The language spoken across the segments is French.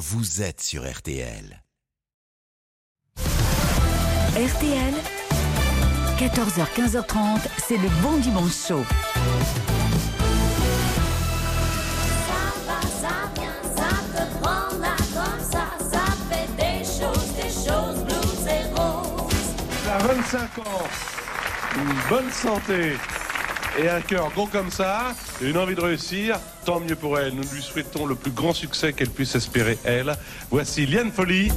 vous êtes sur RTL. RTL, 14h, 15h30, c'est le bon dimanche chaud. Ça va, ça vient, ça te prend là comme ça, ça fait des choses, des choses blues et roses. À 25 ans, une bonne santé et un cœur gros comme ça, une envie de réussir, tant mieux pour elle. Nous lui souhaitons le plus grand succès qu'elle puisse espérer, elle. Voici Liane Folly.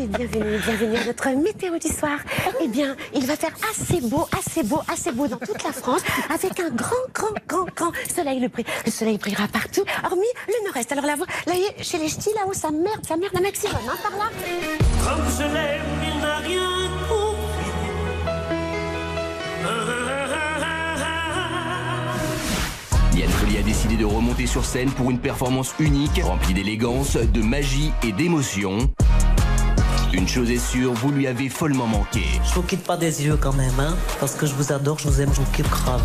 Et bienvenue, bienvenue à notre météo du soir. Eh bien, il va faire assez beau, assez beau, assez beau dans toute la France, avec un grand, grand, grand, grand soleil. Le, le soleil brillera partout, hormis le nord-est. Alors là, vous, là, chez les ch'tis, là-haut, ça merde, ça merde un maximum, hein, par là. Comme je l'aime, il n'a rien Folly a décidé de remonter sur scène pour une performance unique, remplie d'élégance, de magie et d'émotion. Une chose est sûre, vous lui avez follement manqué. Je vous quitte pas des yeux quand même, hein, parce que je vous adore, je vous aime, je vous kiffe grave.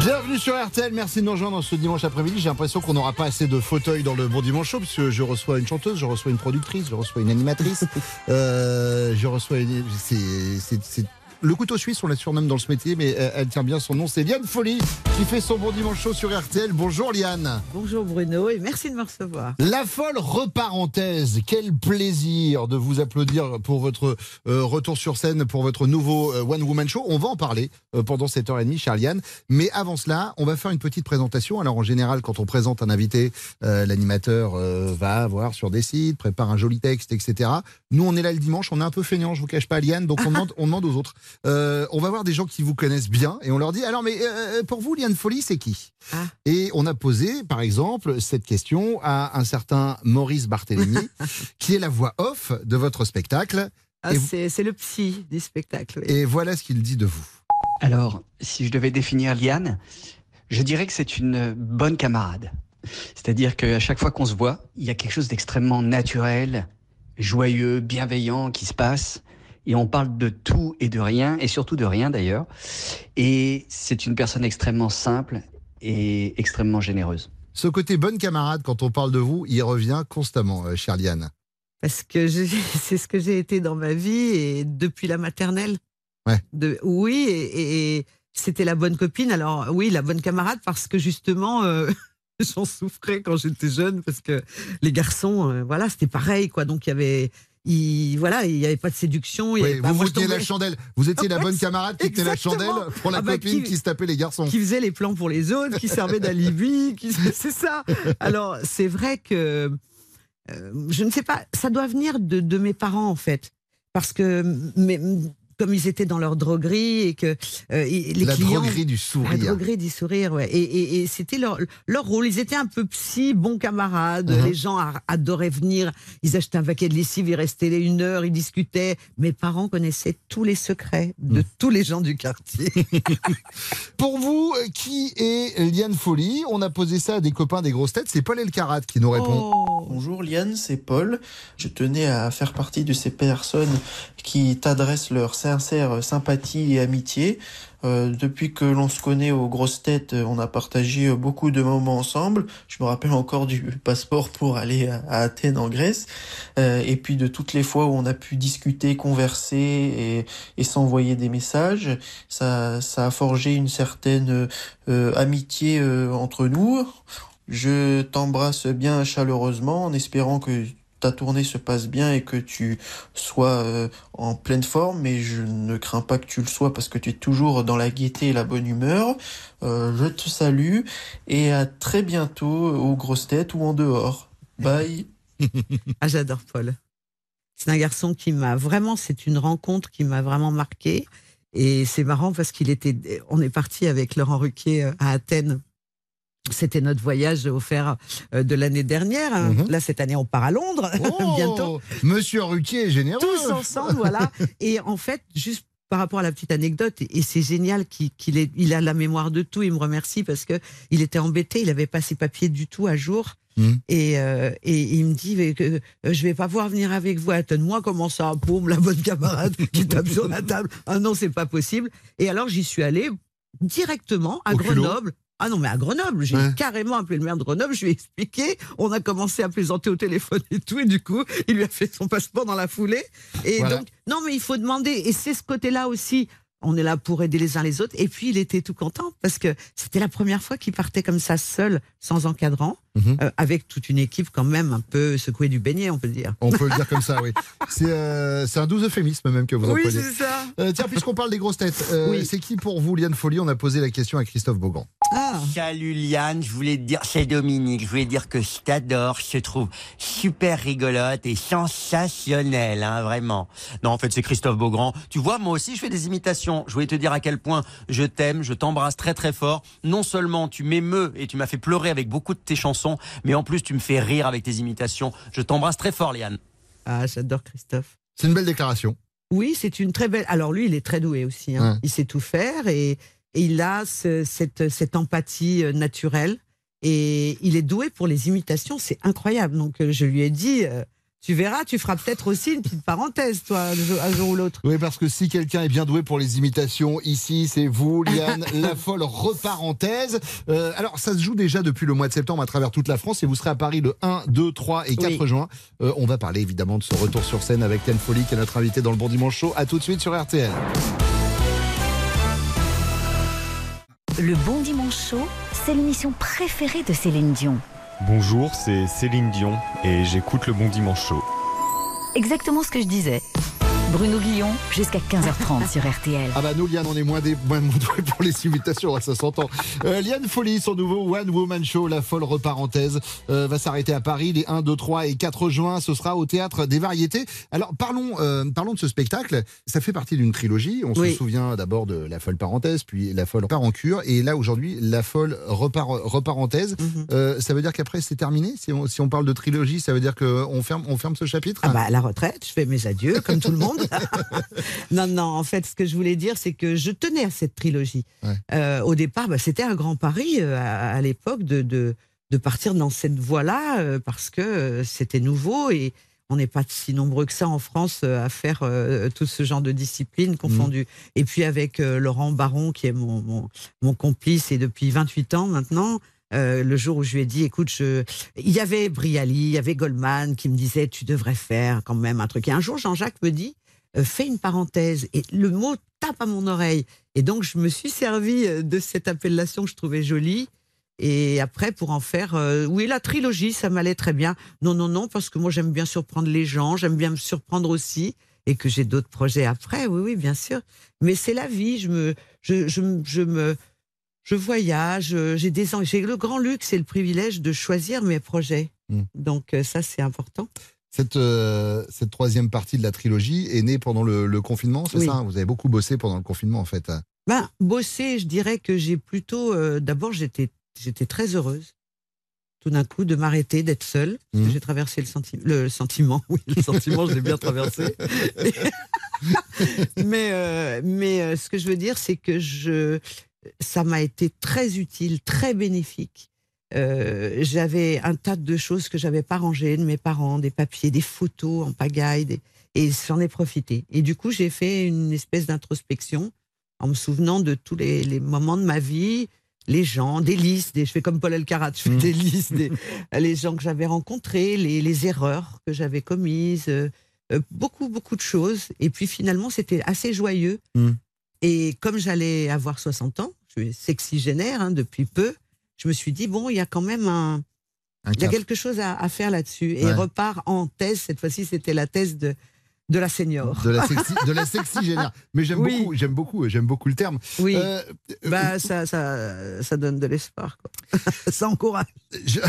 Bienvenue sur RTL, merci de nous rejoindre ce dimanche après-midi. J'ai l'impression qu'on n'aura pas assez de fauteuils dans le Bon Dimanche Show, puisque je reçois une chanteuse, je reçois une productrice, je reçois une animatrice, euh, je reçois une... c'est- c'est- c'est- Le couteau suisse, on la surnomme dans ce métier, mais elle, elle tient bien son nom. C'est Liane Folly qui fait son Bon Dimanche Show sur RTL. Bonjour Liane. Bonjour Bruno et merci de me recevoir. La folle reparenthèse, quel plaisir de vous applaudir pour votre euh, retour sur scène, pour votre nouveau euh, One Woman Show. On va en parler euh, pendant cette heure et demie, Charliane. Mais avant cela, on va faire une petite présentation. Alors en général, quand on présente un invité, euh, l'animateur euh, va voir sur des sites, prépare un joli texte, etc. Nous, on est là le dimanche, on est un peu feignant, je vous cache pas, Liane, donc on demande, on demande aux autres. Euh, on va voir des gens qui vous connaissent bien et on leur dit alors, mais euh, pour vous, Liane Folly, c'est qui? Ah. Et on a posé, par exemple, cette question à un certain Maurice Barthélémy, qui est la voix off de votre spectacle. Ah, vous- c'est le psy du spectacle. oui. Et voilà ce qu'il dit de vous. Alors, si je devais définir Liane, je dirais que c'est une bonne camarade. C'est-à-dire qu'à chaque fois qu'on se voit, il y a quelque chose d'extrêmement naturel, joyeux, bienveillant qui se passe. Et on parle de tout et de rien, et surtout de rien d'ailleurs. Et c'est une personne extrêmement simple et extrêmement généreuse. Ce côté bonne camarade, quand on parle de vous, il revient constamment, euh, chère Liane. Parce que c'est ce que j'ai été dans ma vie et depuis la maternelle. Ouais. De, oui, et, et c'était la bonne copine. Alors oui, la bonne camarade parce que justement, euh, j'en souffrais quand j'étais jeune parce que les garçons, euh, voilà, c'était pareil quoi. Donc il y avait, il, voilà, il y avait pas de séduction. il Oui, avait pas- vous moi, vous je teniez la chandelle. Vous étiez la bonne camarade qui tenait la chandelle pour la Ah bah, copine qui- qui se tapait les garçons. qui faisait les plans pour les autres, qui servait d'alibi, qui c'est ça. Alors c'est vrai que euh, je ne sais pas, ça doit venir de, de mes parents en fait, parce que mais, comme ils étaient dans leur droguerie et que euh, et les la clients droguerie du la sourire. droguerie du sourire, ouais. Et, et- et c'était leur, leur rôle. Ils étaient un peu psy, bons camarades. Mhm. Les gens a- adoraient venir. Ils achetaient un paquet de lessive, ils restaient une heure, ils discutaient. Mes parents connaissaient tous les secrets de Mhm. tous les gens du quartier. Pour vous, qui est Liane Folly? On a posé ça à des copains des grosses têtes. C'est Paul Elkarat qui nous répond. Oh. Bonjour Liane, c'est Paul. Je tenais à faire partie de ces personnes qui t'adressent leur sincère sympathie et amitié. Euh, depuis que l'on se connaît aux grosses têtes, on a partagé beaucoup de moments ensemble. Je me rappelle encore du passeport pour aller à, Athènes en Grèce. Euh, et puis de toutes les fois où on a pu discuter, converser et, s'envoyer des messages. Ça, ça a forgé une certaine euh, amitié euh, entre nous. Je t'embrasse bien chaleureusement en espérant que ta tournée se passe bien et que tu sois euh, en pleine forme, mais je ne crains pas que tu le sois parce que tu es toujours dans la gaieté et la bonne humeur. Euh, je te salue et à très bientôt aux grosses têtes ou en dehors. Bye. Ah, j'adore Paul. C'est un garçon qui m'a vraiment, c'est une rencontre qui m'a vraiment marqué. Et c'est marrant parce qu'il était, on est parti avec Laurent Ruquier euh, à Athènes C'était notre voyage offert euh, de l'année dernière. Mhm. Là, cette année, on part à Londres Oh, bientôt. Monsieur Ruquier est généreux. Tous ensemble, voilà. Et en fait, juste par rapport à la petite anecdote, et c'est génial qu'il il a la mémoire de tout. Il me remercie parce que il était embêté. Il n'avait pas ses papiers du tout à jour. Mhm. Et, euh, et il me dit que, euh, je vais pas pouvoir venir avec vous. Attends-moi, comment ça Boum, la bonne camarade qui tape sur la table. Ah non, c'est pas possible. Et alors j'y suis allée directement à Au culot. Ah non, mais à Grenoble, j'ai Ouais. carrément appelé le maire de Grenoble, je lui ai expliqué, on a commencé à plaisanter au téléphone et tout, et du coup, il lui a fait son passeport dans la foulée. Et Voilà. donc, non, mais il faut demander, et c'est ce côté-là aussi, on est là pour aider les uns les autres, et puis il était tout content, parce que c'était la première fois qu'il partait comme ça, seul, sans encadrant, Mhm. euh, avec toute une équipe quand même un peu secouée du beignet, on peut dire. On peut le dire comme ça, oui. C'est euh, un doux euphémisme même que vous Oui, employez. c'est ça. Euh, tiens, puisqu'on parle des grosses têtes, euh, Oui. c'est qui pour vous, Liane Folly? On a posé la question à Christophe Beaugrand. Ah, Salut Liane, je voulais te dire, c'est Dominique, je voulais dire que je t'adore, je te trouve super rigolote et sensationnelle, hein, vraiment. Non, en fait, c'est Christophe Beaugrand. Tu vois, moi aussi, je fais des imitations. Je voulais te dire à quel point je t'aime, je t'embrasse très très fort. Non seulement tu m'émeus et tu m'as fait pleurer avec beaucoup de tes chansons, mais en plus tu me fais rire avec tes imitations. Je t'embrasse très fort, Liane. ah j'adore Christophe. C'est une belle déclaration. Oui, c'est une très belle. Alors lui, il est très doué aussi. hein. Ouais. Il sait tout faire et, et il a ce- cette, cette empathie euh, naturelle. Et il est doué pour les imitations, c'est incroyable. Donc euh, je lui ai dit, euh, tu verras, tu feras peut-être aussi une petite parenthèse, toi, un jour, ou l'autre. Oui, parce que si quelqu'un est bien doué pour les imitations, ici, c'est vous, Liane, la folle reparenthèse. Euh, alors, ça se joue déjà depuis le mois de septembre à travers toute la France et vous serez à Paris le 1, 2, 3 et 4 Oui. juin. Euh, on va parler évidemment de ce retour sur scène avec Liane Folly, qui est notre invité dans le Bon Dimanche Show. À tout de suite sur RTL. Le Bon Dimanche Show, c'est l'émission préférée de Céline Dion. Bonjour, c'est Céline Dion et j'écoute le Bon Dimanche Show. Exactement ce que je disais. Bruno Guillon, jusqu'à 15h30 sur RTL. Ah bah nous, Liane, on est moins, des, moins doués pour les imitations, ça s'entend. Euh, Liane Folly, son nouveau One Woman Show, la folle reparenthèse, euh, va s'arrêter à Paris les 1, 2, 3 et 4 juin. Ce sera au Théâtre des Variétés. Alors parlons, euh, parlons de ce spectacle. Ça fait partie d'une trilogie. On Oui. se souvient d'abord de La folle parenthèse, puis La folle part en cure. Et là, aujourd'hui, La folle repar reparenthèse. Mhm. Euh, ça veut dire qu'après, c'est terminé? Si on, si on parle de trilogie, ça veut dire qu'on ferme, on ferme ce chapitre? Ah bah à la retraite, je fais mes adieux comme tout le monde. non, non, en fait, ce que je voulais dire, c'est que je tenais à cette trilogie. Ouais. Euh, au départ, bah, c'était un grand pari euh, à, à l'époque de, de, de partir dans cette voie-là euh, parce que c'était nouveau et on n'est pas si nombreux que ça en France à faire tout ce genre de disciplines confondues. Et puis avec Laurent Baron, qui est mon, mon, mon complice et depuis 28 ans maintenant, euh, le jour où je lui ai dit, écoute, je... il y avait Brialy, il y avait Goldman qui me disait, tu devrais faire quand même un truc. Et un jour, Jean-Jacques me dit, euh, fais une parenthèse. Et le mot tape à mon oreille. Et donc, je me suis servi euh, de cette appellation que je trouvais jolie. Et après, pour en faire, euh, oui, la trilogie, ça m'allait très bien. Non, non, non, parce que moi, j'aime bien surprendre les gens, j'aime bien me surprendre aussi, et que j'ai d'autres projets après, oui, oui, bien sûr. Mais c'est la vie, je me, je, je, je me, je voyage, j'ai des, j'ai le grand luxe et le privilège de choisir mes projets. Mm. Donc ça, c'est important. Cette, euh, cette troisième partie de la trilogie est née pendant le, le confinement, c'est Oui. ça hein? Vous avez beaucoup bossé pendant le confinement, en fait. Ben, bosser, je dirais que j'ai plutôt. euh, D'abord, j'étais, j'étais très heureuse, tout d'un coup, de m'arrêter, d'être seule. Mhm. J'ai traversé le, senti- le sentiment. Oui, le sentiment, je l'ai bien traversé. mais euh, mais ce que je veux dire, c'est que je, ça m'a été très utile, très bénéfique. Euh, j'avais un tas de choses que j'avais pas rangées de mes parents, des papiers, des photos en pagaille, des- et j'en ai profité. Et du coup, j'ai fait une espèce d'introspection en me souvenant de tous les, les moments de ma vie, les gens, des listes, des, je fais comme Paul Elkarat, je fais des listes, des, les gens que j'avais rencontrés, les, les erreurs que j'avais commises, euh, euh, beaucoup, beaucoup de choses. Et puis finalement, c'était assez joyeux. Mm. Et comme j'allais avoir 60 ans, je suis sexygénaire hein, depuis peu, je me suis dit, bon, il y a quand même un... Il y a quelque chose à, à faire là-dessus. Et Ouais. repart en thèse, cette fois-ci, c'était la thèse de, De la senior. De la sexy, de la sexy. Mais j'aime Oui. beaucoup, j'aime beaucoup, j'aime beaucoup le terme. Oui. Euh, bah, ça, ça, ça donne de l'espoir. ça encourage. Je-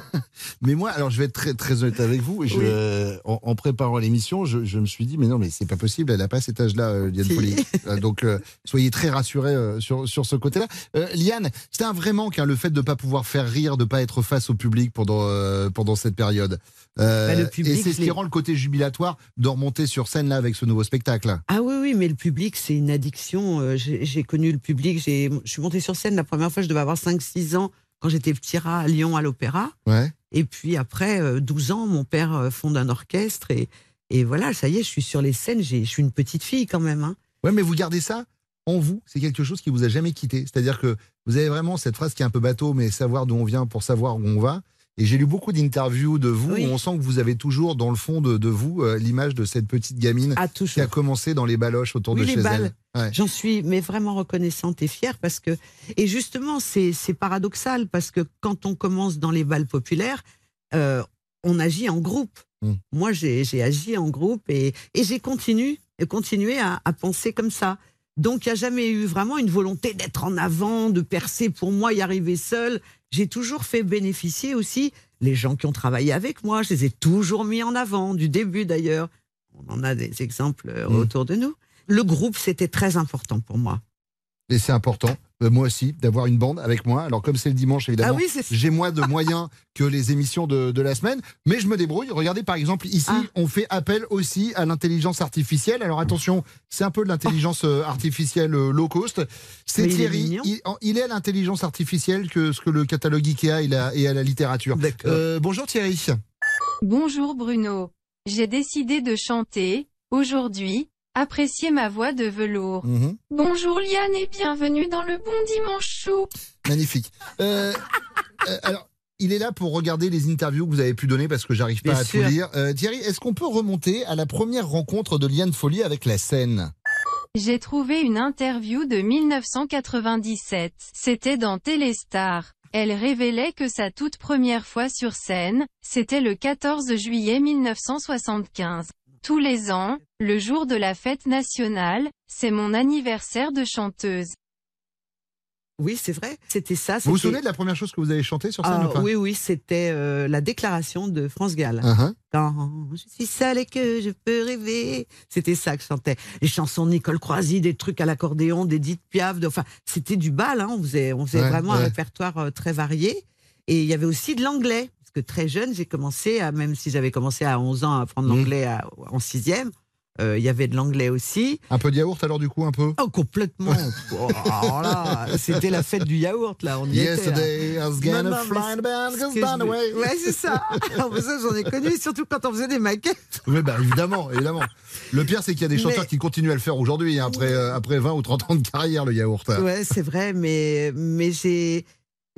mais moi, alors je vais être très, très honnête avec vous. Je, Oui. euh, en, en préparant l'émission, je, je me suis dit, mais non, mais c'est pas possible, elle n'a pas cet âge-là, euh, Liane Si. Euh, Donc, euh, soyez très rassurés euh, sur, sur ce côté-là. Euh, Liane, c'était un vrai manque, hein, le fait de ne pas pouvoir faire rire, de ne pas être face au public pendant, euh, pendant cette période. Euh, Bah, le public, et c'est ce qui rend le côté jubilatoire de remonter sur scène là avec ce nouveau spectacle. Ah oui, oui, mais le public, c'est une addiction. Euh, J'ai connu le public. j'ai- Je suis montée sur scène la première fois, je devais avoir 5-6 ans quand j'étais petit rat à Lyon à l'Opéra. Ouais. Et puis après, euh, 12 ans, mon père euh, fonde un orchestre. Et, et voilà, ça y est, je suis sur les scènes. j'ai- Je suis une petite fille quand même. hein. Ouais, mais vous gardez ça en vous, c'est quelque chose qui vous a jamais quitté. C'est-à-dire que vous avez vraiment cette phrase qui est un peu bateau, mais savoir d'où on vient pour savoir où on va. Et j'ai lu beaucoup d'interviews de vous Oui. où on sent que vous avez toujours dans le fond de, de vous euh, l'image de cette petite gamine qui a commencé dans les baloches autour Ah, Oui, de les chez balles. elle. Ouais. J'en suis mais vraiment reconnaissante et fière parce que et justement c'est paradoxal parce que quand on commence dans les balles populaires, euh, on agit en groupe. Mm. Moi j'ai agi en groupe et et j'ai continué à, à penser comme ça. Donc il n'y a jamais eu vraiment une volonté d'être en avant, de percer pour moi, y arriver seul. J'ai toujours fait bénéficier aussi les gens qui ont travaillé avec moi. Je les ai toujours mis en avant, du début d'ailleurs. On en a des exemples euh, Mm. autour de nous. Le groupe, c'était très important pour moi. Et c'est important, euh, moi aussi, d'avoir une bande avec moi. Alors comme c'est le dimanche, évidemment, Ah oui, j'ai moins de moyens que les émissions de, de la semaine, mais je me débrouille. Regardez par exemple ici, Ah. on fait appel aussi à l'intelligence artificielle. Alors attention, c'est un peu de l'intelligence euh, artificielle euh, low cost. C'est il est Thierry, il, est à l'intelligence artificielle que ce que le catalogue Ikea il a, et à la littérature. Euh, bonjour Thierry. Bonjour Bruno. J'ai décidé de chanter, aujourd'hui, apprécier ma voix de velours. Mhm. Bonjour Liane et bienvenue dans le bon dimanche chaud. Magnifique. Euh, euh, alors, il est là pour regarder les interviews que vous avez pu donner parce que j'arrive pas Bien à sûr. tout lire. Euh, Thierry, est-ce qu'on peut remonter à la première rencontre de Liane Folly avec la scène? J'ai trouvé une interview de 1997. C'était dans Téléstar. Elle révélait que sa toute première fois sur scène, c'était le 14 juillet 1975. Tous les ans, le jour de la fête nationale, c'est mon anniversaire de chanteuse. Oui, c'est vrai. C'était ça. Vous vous souvenez de la première chose que vous avez chanté sur scène Ah, ou pas? Oui, oui, c'était euh, la déclaration de France Gall. Uh-huh. Quand je suis seule et que je peux rêver. C'était ça que je chantais. Les chansons de Nicole Croisy, des trucs à l'accordéon, d'Edith Piaf. de- Enfin, c'était du bal. Hein. On faisait, on faisait Ouais, vraiment un répertoire euh, très varié. Et il y avait aussi de l'anglais. Parce que très jeune, j'ai commencé, à, même si j'avais commencé à 11 ans à apprendre Mmh. l'anglais en sixième, euh, il y avait de l'anglais aussi. Un peu de yaourt alors du coup, un peu? Oh, complètement. Oh, là, c'était la fête du yaourt, là. On y Yesterday, était. I was gonna fly band je. Ouais, c'est ça. J'en ai connu, surtout quand on faisait des maquettes. Oui, bah évidemment, évidemment. Le pire, c'est qu'il y a des Mais- chanteurs qui continuent à le faire aujourd'hui, hein, après, euh, après 20 ou 30 ans de carrière, le yaourt. Ouais, c'est vrai, mais, mais j'ai,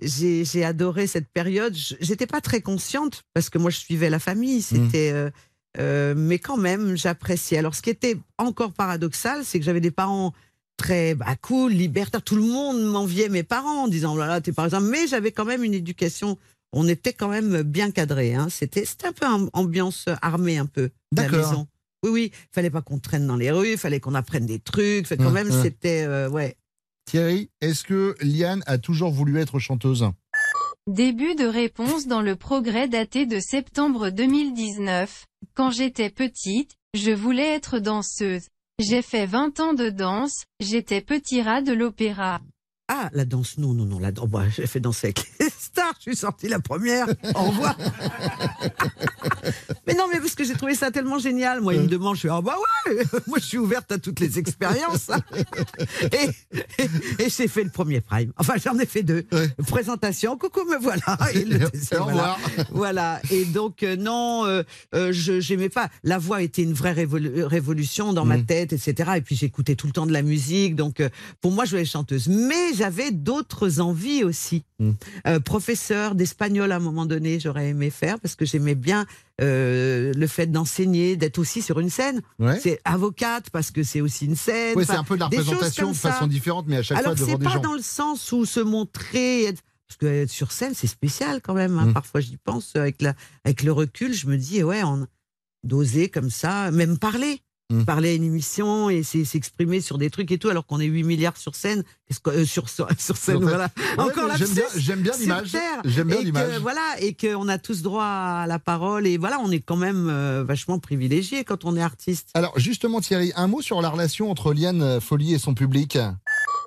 j'ai, adoré cette période. Je- J'étais pas très consciente parce que moi, je suivais la famille. C'était, euh, euh, mais quand même, j'appréciais. Alors, ce qui était encore paradoxal, c'est que j'avais des parents très bah, cool, libertaires. Tout le monde m'enviait mes parents en disant, oh là là, t'es par exemple. Mais j'avais quand même une éducation. On était quand même bien cadrés. Hein. C'était, c'était un peu une ambiance armée, un peu. la D'accord. Oui, oui. Fallait pas qu'on traîne dans les rues. Fallait qu'on apprenne des trucs. Fait, quand même, c'était, euh, ouais. Thierry, est-ce que Liane a toujours voulu être chanteuse? Début de réponse dans le progrès daté de septembre 2019. Quand j'étais petite, je voulais être danseuse. J'ai fait 20 ans de danse, j'étais petit rat de l'opéra. Ah, la danse, non, non, non, la danse. Bah, j'ai fait danser avec les stars, je suis sortie la première. Au revoir. mais non, mais parce que j'ai trouvé ça tellement génial. Moi, il me demande, je fais, ah bah ouais, moi je suis ouverte à toutes les expériences. et et, et j'ai fait le premier prime. Enfin, j'en ai fait deux. Présentation, coucou, me voilà. Et le deuxième, au voilà. Et donc, euh, non, euh, euh, je j'aimais pas. La voix était une vraie révolu- révolution dans ma Mm. tête, etc. Et puis, j'écoutais tout le temps de la musique. Donc, euh, pour moi, je voulais être chanteuse. Mais j'avais d'autres envies aussi. Mm. Euh, professeur d'espagnol, à un moment donné, j'aurais aimé faire parce que j'aimais bien euh, le fait d'enseigner, d'être aussi sur une scène. Ouais. C'est avocate parce que c'est aussi une scène. Oui, c'est un peu de la représentation de façon différente, mais à chaque Alors fois devant c'est des pas gens. dans le sens où se montrer, être- parce que être sur scène c'est spécial quand même. hein. Mm. Parfois j'y pense avec la, avec le recul, je me dis ouais, on, d'oser comme ça, même parler. Parler à une émission et c'est- s'exprimer sur des trucs et tout, alors qu'on est 8 milliards sur scène, euh, sur, sur, sur scène, En fait, voilà. ouais, Encore la j'aime bien- j'aime bien l'image. J'aime bien l'image. Voilà, et qu'on a tous droit à la parole, et voilà, on est quand même euh, vachement privilégié quand on est artiste. Alors justement Thierry, un mot sur la relation entre Liane Folly et son public.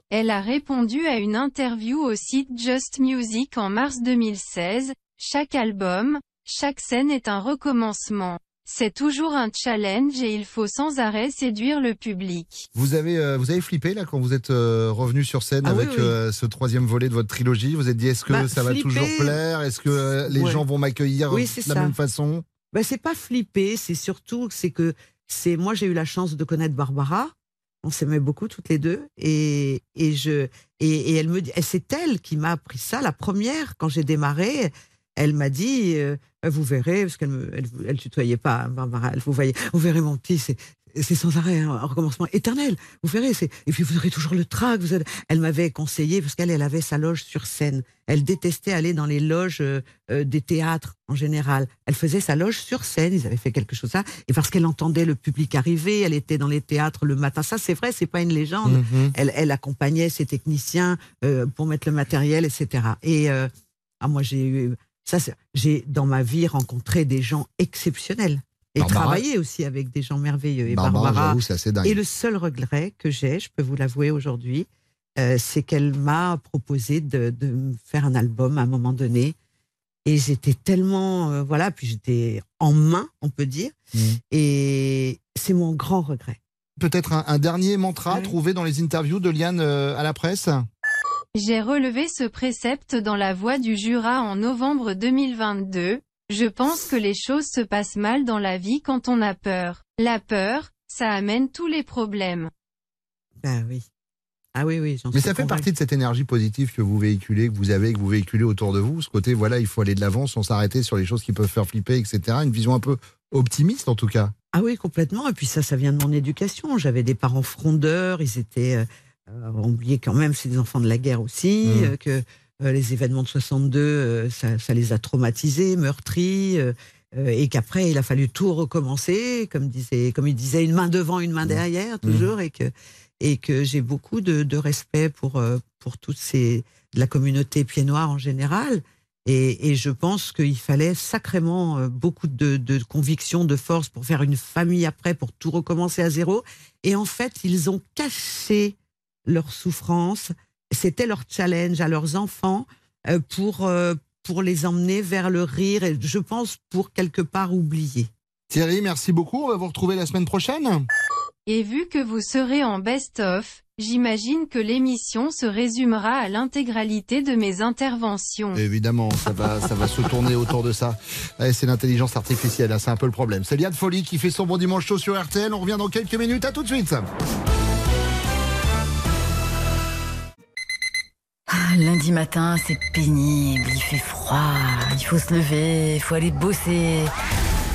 Elle a répondu à une interview au site Just Music en mars 2016. Chaque album, chaque scène est un recommencement. C'est toujours un challenge et il faut sans arrêt séduire le public. Vous avez, euh, vous avez flippé là quand vous êtes euh, revenu sur scène Ah avec oui. euh, ce troisième volet de votre trilogie. Vous êtes dit est-ce que Bah, ça va toujours plaire? Est-ce que euh, les Ouais. gens vont m'accueillir Oui, de c'est la ça. même façon? Ben, c'est pas flipper, c'est surtout c'est que c'est moi j'ai eu la chance de connaître Barbara. On s'aimait beaucoup toutes les deux et et je et, et elle me dit et c'est elle qui m'a appris ça la première quand j'ai démarré. Elle m'a dit euh, vous verrez parce qu'elle me elle, elle tutoyait pas hein, Barbara, elle vous voyez vous verrez mon petit c'est c'est sans arrêt hein, un recommencement éternel. Vous verrez et puis vous aurez toujours le trac. Vous avez- Elle m'avait conseillé parce qu'elle elle avait sa loge sur scène. Elle détestait aller dans les loges euh, euh, des théâtres en général. Elle faisait sa loge sur scène. Ils avaient fait quelque chose ça. Et parce qu'elle entendait le public arriver, elle était dans les théâtres le matin. Ça, c'est vrai, c'est pas une légende. Mhm. Elle, elle accompagnait ses techniciens euh, pour mettre le matériel, etc. Et euh, ah, moi, j'ai eu ça. J'ai dans ma vie rencontré des gens exceptionnels et Barbara- travaillé aussi avec des gens merveilleux. Et Barbara, assez dingue. et le seul regret que j'ai, je peux vous l'avouer aujourd'hui, euh, c'est qu'elle m'a proposé de, faire un album à un moment donné. Et j'étais tellement, euh, voilà, puis j'étais en main, on peut dire. Mhm. Et c'est mon grand regret. Peut-être un, un dernier mantra trouvé dans les interviews de Liane euh, à la presse? J'ai relevé ce précepte dans la voie du Jura en novembre 2022. Je pense que les choses se passent mal dans la vie quand on a peur. La peur, ça amène tous les problèmes. Ben oui. Ah oui, oui, j'en Mais suis ça fait partie de cette énergie positive que vous véhiculez, que vous avez, que vous véhiculez autour de vous. Ce côté, voilà, il faut aller de l'avant sans s'arrêter sur les choses qui peuvent faire flipper, etc. Une vision un peu optimiste en tout cas. Ah oui, complètement. Et puis ça, ça vient de mon éducation. J'avais des parents frondeurs. Ils étaient, euh, on oubliait quand même, c'est des enfants de la guerre aussi, Mmh. euh, que euh, les événements de 62, euh, ça, ça les a traumatisés, meurtris, euh, euh, et qu'après il a fallu tout recommencer, comme disait, comme il disait, une main devant, une main derrière, toujours, et que et que j'ai beaucoup de, de respect pour euh, pour toutes ces la communauté pied noir en général. Et, et je pense qu'il fallait sacrément euh, beaucoup de, de conviction, de force pour faire une famille après, pour tout recommencer à zéro. Et en fait, ils ont caché leur souffrance. C'était leur challenge à leurs enfants euh, pour, euh, pour les emmener vers le rire et je pense pour quelque part oublier. Thierry, merci beaucoup. On va vous retrouver la semaine prochaine. Et vu que vous serez en best-of, j'imagine que l'émission se résumera à l'intégralité de mes interventions. Évidemment, ça va, ça va se tourner autour de ça. Ouais, c'est l'intelligence artificielle, hein, c'est un peu le problème. C'est Liane Folie qui fait son bon dimanche chaud sur RTL. On revient dans quelques minutes. À tout de suite. Lundi matin, c'est pénible, il fait froid, il faut se lever, il faut aller bosser.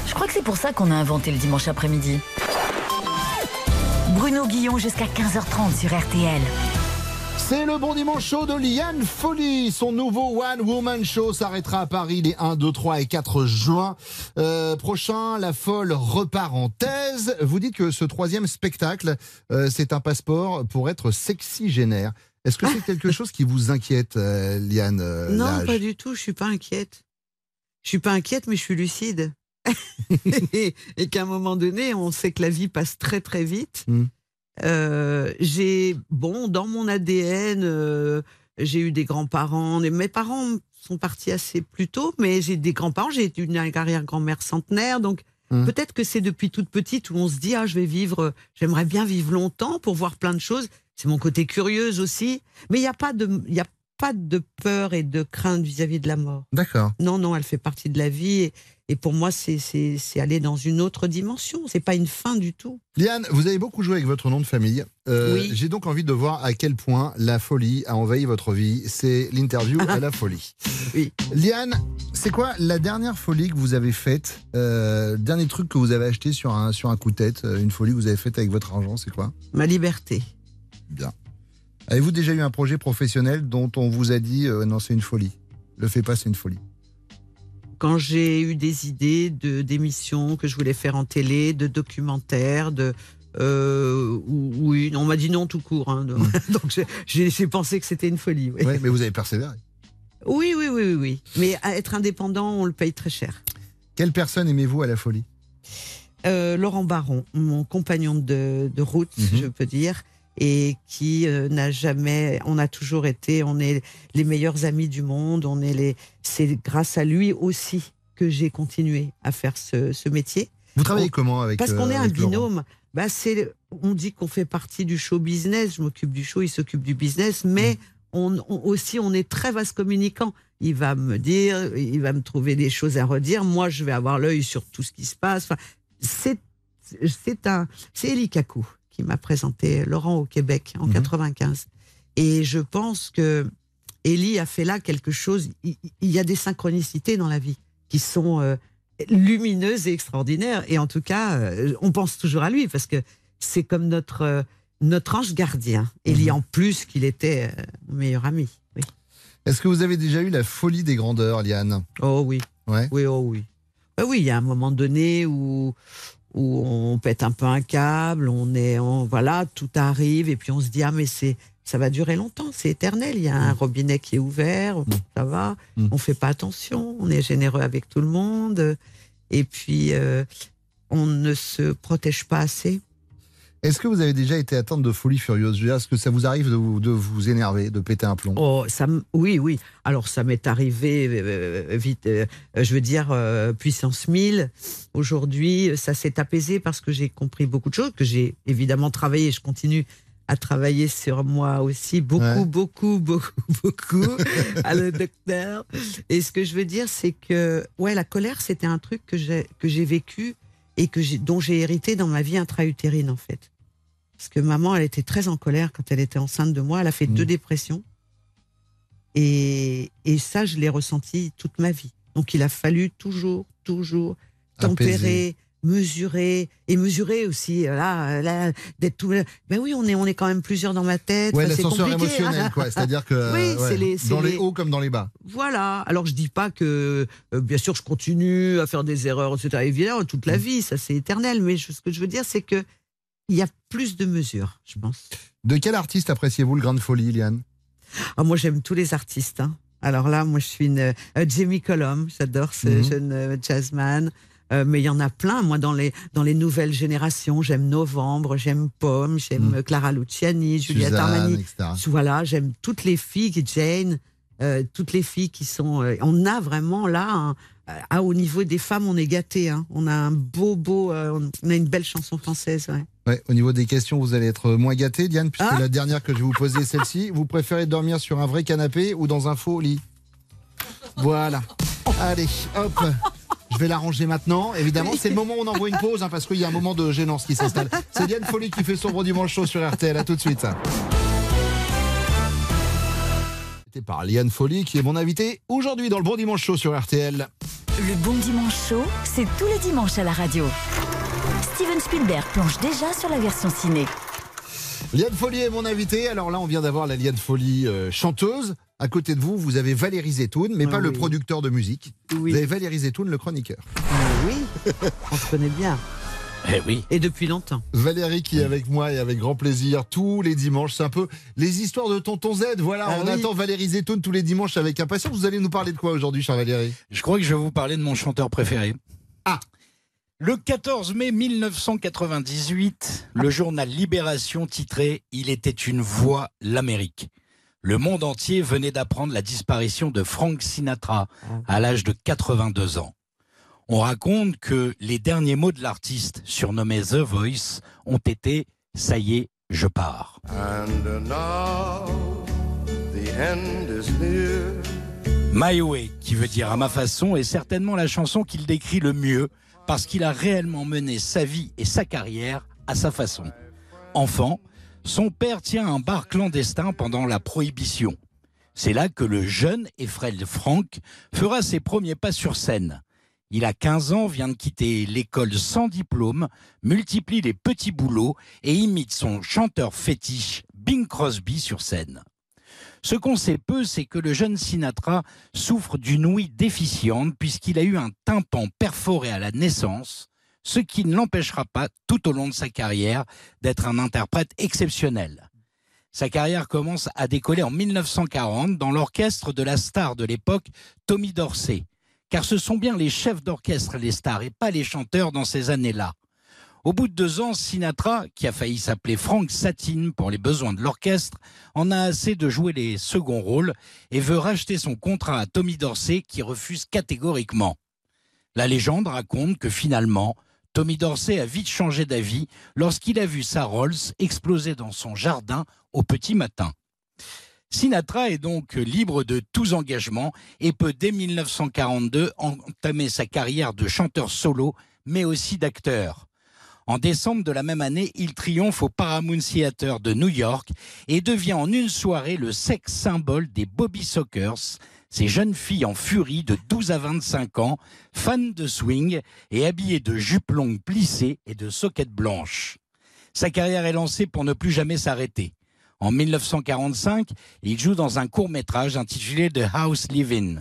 Je crois que c'est pour ça qu'on a inventé le dimanche après-midi. Bruno Guillon jusqu'à 15h30 sur RTL. C'est le bon dimanche chaud de Liane Folie. Son nouveau One Woman Show s'arrêtera à Paris les 1, 2, 3 et 4 juin. Euh, prochain, la folle repart. Vous dites que ce troisième spectacle, euh, c'est un passeport pour être sexygénaire. Est-ce que c'est quelque chose qui vous inquiète, euh, Liane euh, non, pas du tout. Je suis pas inquiète. Je suis pas inquiète, mais je suis lucide. et et qu'à un moment donné, on sait que la vie passe très très vite. Mm. Euh, j'ai bon dans mon ADN, j'ai eu des grands-parents. Mes parents sont partis assez plus tôt, mais j'ai des grands-parents. J'ai une arrière-grand-mère centenaire, donc Mm. peut-être que c'est depuis toute petite où on se dit ah je vais vivre, j'aimerais bien vivre longtemps pour voir plein de choses. C'est mon côté curieuse aussi, mais il n'y a pas de il y a pas de peur et de crainte vis-à-vis de la mort. D'accord. Non, non, elle fait partie de la vie. Et, et pour moi, c'est aller dans une autre dimension. C'est pas une fin du tout. Liane, vous avez beaucoup joué avec votre nom de famille. Euh, Oui. J'ai donc envie de voir à quel point la folie a envahi votre vie. C'est l'interview à la folie. Oui. Liane, c'est quoi la dernière folie que vous avez faite euh, Dernier truc que vous avez acheté sur un, sur un coup de tête euh, Une folie que vous avez faite avec votre argent, c'est quoi? Ma liberté. Bien. Avez-vous déjà eu un projet professionnel dont on vous a dit euh, non, c'est une folie? Le fais pas, c'est une folie quand j'ai eu des idées de d'émissions que je voulais faire en télé, de documentaires, de euh, ou- oui, on m'a dit non tout court. hein, donc donc j'ai- pensé que c'était une folie. oui. Ouais, mais vous avez persévéré. Oui, oui, oui, oui, oui. Mais à être indépendant, on le paye très cher. Quelle personne aimez-vous à la folie? Euh, Laurent Baron, mon compagnon de, de route, Mhm. je peux dire, et qui euh, n'a jamais, on a toujours été, on est les meilleurs amis du monde, on est les, c'est grâce à lui aussi que j'ai continué à faire ce, ce métier. Vous travaillez On- comment avec Parce euh, qu'on est un avec Laurent binôme. Bah, c'est, on dit qu'on fait partie du show business. Je m'occupe du show, il s'occupe du business, mais Mm. on, on- aussi on est très vaste communicant. Il va me dire, il va me trouver des choses à redire. Moi, je vais avoir l'œil sur tout ce qui se passe. Enfin, c'est, c'est un, c'est Eli Kakou qui m'a présenté Laurent au Québec en Mhm. 95. Et je pense que Eli a fait là quelque chose. Il, il y a des synchronicités dans la vie qui sont euh, lumineuses et extraordinaires. Et en tout cas, euh, on pense toujours à lui parce que c'est comme notre euh, notre ange gardien. Eli en plus qu'il était mon meilleur ami. Oui. Est-ce que vous avez déjà eu la folie des grandeurs, Liane? Oh oui. Ouais. Oui, oh oui. Ah oui, il y a un moment donné où où on pète un peu un câble, on est, on, voilà, tout arrive et puis on se dit ah mais c'est ça va durer longtemps, c'est éternel. Il y a un robinet qui est ouvert, ça va. Mm. On fait pas attention, on est généreux avec tout le monde et puis euh, on ne se protège pas assez. Est-ce que vous avez déjà été atteinte de folie furieuse Est-ce que ça vous arrive de vous, de vous énerver, de péter un plomb? Oh, ça, oui, oui. Alors, ça m'est arrivé euh, vite, euh, je veux dire, euh, puissance 1000. Aujourd'hui, ça s'est apaisé parce que j'ai compris beaucoup de choses, que j'ai évidemment travaillé, je continue à travailler sur moi aussi, beaucoup, Ouais. beaucoup, beaucoup, beaucoup, à le docteur. Et ce que je veux dire, c'est que, ouais, la colère, c'était un truc que j'ai, que j'ai vécu et que dont j'ai hérité dans ma vie intra-utérine, en fait. Parce que maman, elle était très en colère quand elle était enceinte de moi. Elle a fait deux dépressions. Et, et ça, je l'ai ressenti toute ma vie. Donc, il a fallu toujours, toujours tempérer, Apaiser. Mesurer et mesurer aussi. euh, Là, là d'être tout. Ben oui, on est, on est quand même plusieurs dans ma tête. Ouais, Enfin, l'ascenseur compliqué. émotionnel, quoi. C'est-à-dire que Oui, ouais, c'est les- dans les les- hauts comme dans les bas. Voilà. Alors je dis pas que, euh, bien sûr, je continue à faire des erreurs, etc. Évidemment, toute Mm. la vie, ça c'est éternel. Mais je- ce que je veux dire, c'est que il y a plus de mesures, je pense. De quel artiste appréciez-vous le grain de folie, Liane? Ah, moi, j'aime tous les artistes. hein. Alors là, moi, je suis une euh, Jamie Cullum. J'adore ce Mhm. jeune euh, jazzman. Euh, mais il y en a plein. Moi, dans les dans les nouvelles générations, j'aime Novembre, j'aime Pomme, j'aime euh, Clara Luciani, Juliette Armani. etc. Voilà, j'aime toutes les filles, qui- Jane, euh, toutes les filles qui sont. euh, on a vraiment là, un- ah, au niveau des femmes, on est gâtés. hein. On a un beau, beau, euh, on a une belle chanson française. Ouais. Ouais, au niveau des questions, vous allez être moins gâté, Diane, puisque Ah la dernière que je vais vous poser celle-ci. Vous préférez dormir sur un vrai canapé ou dans un faux lit? Voilà. Allez, hop. Je vais la ranger maintenant. Évidemment, c'est le moment où on envoie une pause, hein, parce qu'il y a un moment de gênance qui s'installe. C'est Diane Folie qui fait son bon dimanche chaud sur RTL. À tout de suite. C'était par Liane Folie, qui est mon invité aujourd'hui dans le bon dimanche chaud sur RTL. Le Bon Dimanche Show, c'est tous les dimanches à la radio. Steven Spielberg planche déjà sur la version ciné. Liane Folie est mon invité. Alors là, on vient d'avoir la Liane Folie euh, chanteuse. À côté de vous, vous avez Valérie Zetoun, mais Ah pas le producteur de musique. Vous avez Valérie Zetoun, le chroniqueur. Mais oui, on se connaît bien. Eh oui. Et depuis longtemps. Valérie qui est avec moi et avec grand plaisir tous les dimanches. C'est un peu les histoires de Tonton Z. Voilà, Ah on oui. attend Valérie Zetoun tous les dimanches avec impatience. Vous allez nous parler de quoi aujourd'hui, cher Valérie? Je crois que je vais vous parler de mon chanteur préféré. Ah Le 14 mai 1998, le journal Libération titrait Il était une voix, l'Amérique. Le monde entier venait d'apprendre la disparition de Frank Sinatra à l'âge de 82 ans. On raconte que les derniers mots de l'artiste, surnommé The Voice, ont été Ça y est, je pars. And now the end is near. My Way, qui veut dire à ma façon, est certainement la chanson qu'il décrit le mieux parce qu'il a réellement mené sa vie et sa carrière à sa façon. Enfant, son père tient un bar clandestin pendant la Prohibition. C'est là que le jeune et frêle Frank fera ses premiers pas sur scène. Il a 15 ans, vient de quitter l'école sans diplôme, multiplie les petits boulots et imite son chanteur fétiche Bing Crosby sur scène. Ce qu'on sait peu, c'est que le jeune Sinatra souffre d'une ouïe déficiente puisqu'il a eu un tympan perforé à la naissance, ce qui ne l'empêchera pas tout au long de sa carrière d'être un interprète exceptionnel. Sa carrière commence à décoller en 1940 dans l'orchestre de la star de l'époque, Tommy Dorsey. Car ce sont bien les chefs d'orchestre les stars et pas les chanteurs dans ces années-là. Au bout de deux ans, Sinatra, qui a failli s'appeler Frank Satin pour les besoins de l'orchestre, en a assez de jouer les seconds rôles et veut racheter son contrat à Tommy Dorsey qui refuse catégoriquement. La légende raconte que finalement, Tommy Dorsey a vite changé d'avis lorsqu'il a vu sa Rolls exploser dans son jardin au petit matin. Sinatra est donc libre de tous engagements et peut dès 1942 entamer sa carrière de chanteur solo, mais aussi d'acteur. En décembre de la même année, il triomphe au Paramount Theater de New York et devient en une soirée le sexe symbole des Bobby Sockers, ces jeunes filles en furie de 12 à 25 ans, fans de swing et habillées de jupes longues plissées et de soquettes blanches. Sa carrière est lancée pour ne plus jamais s'arrêter. En 1945, il joue dans un court métrage intitulé The House Living.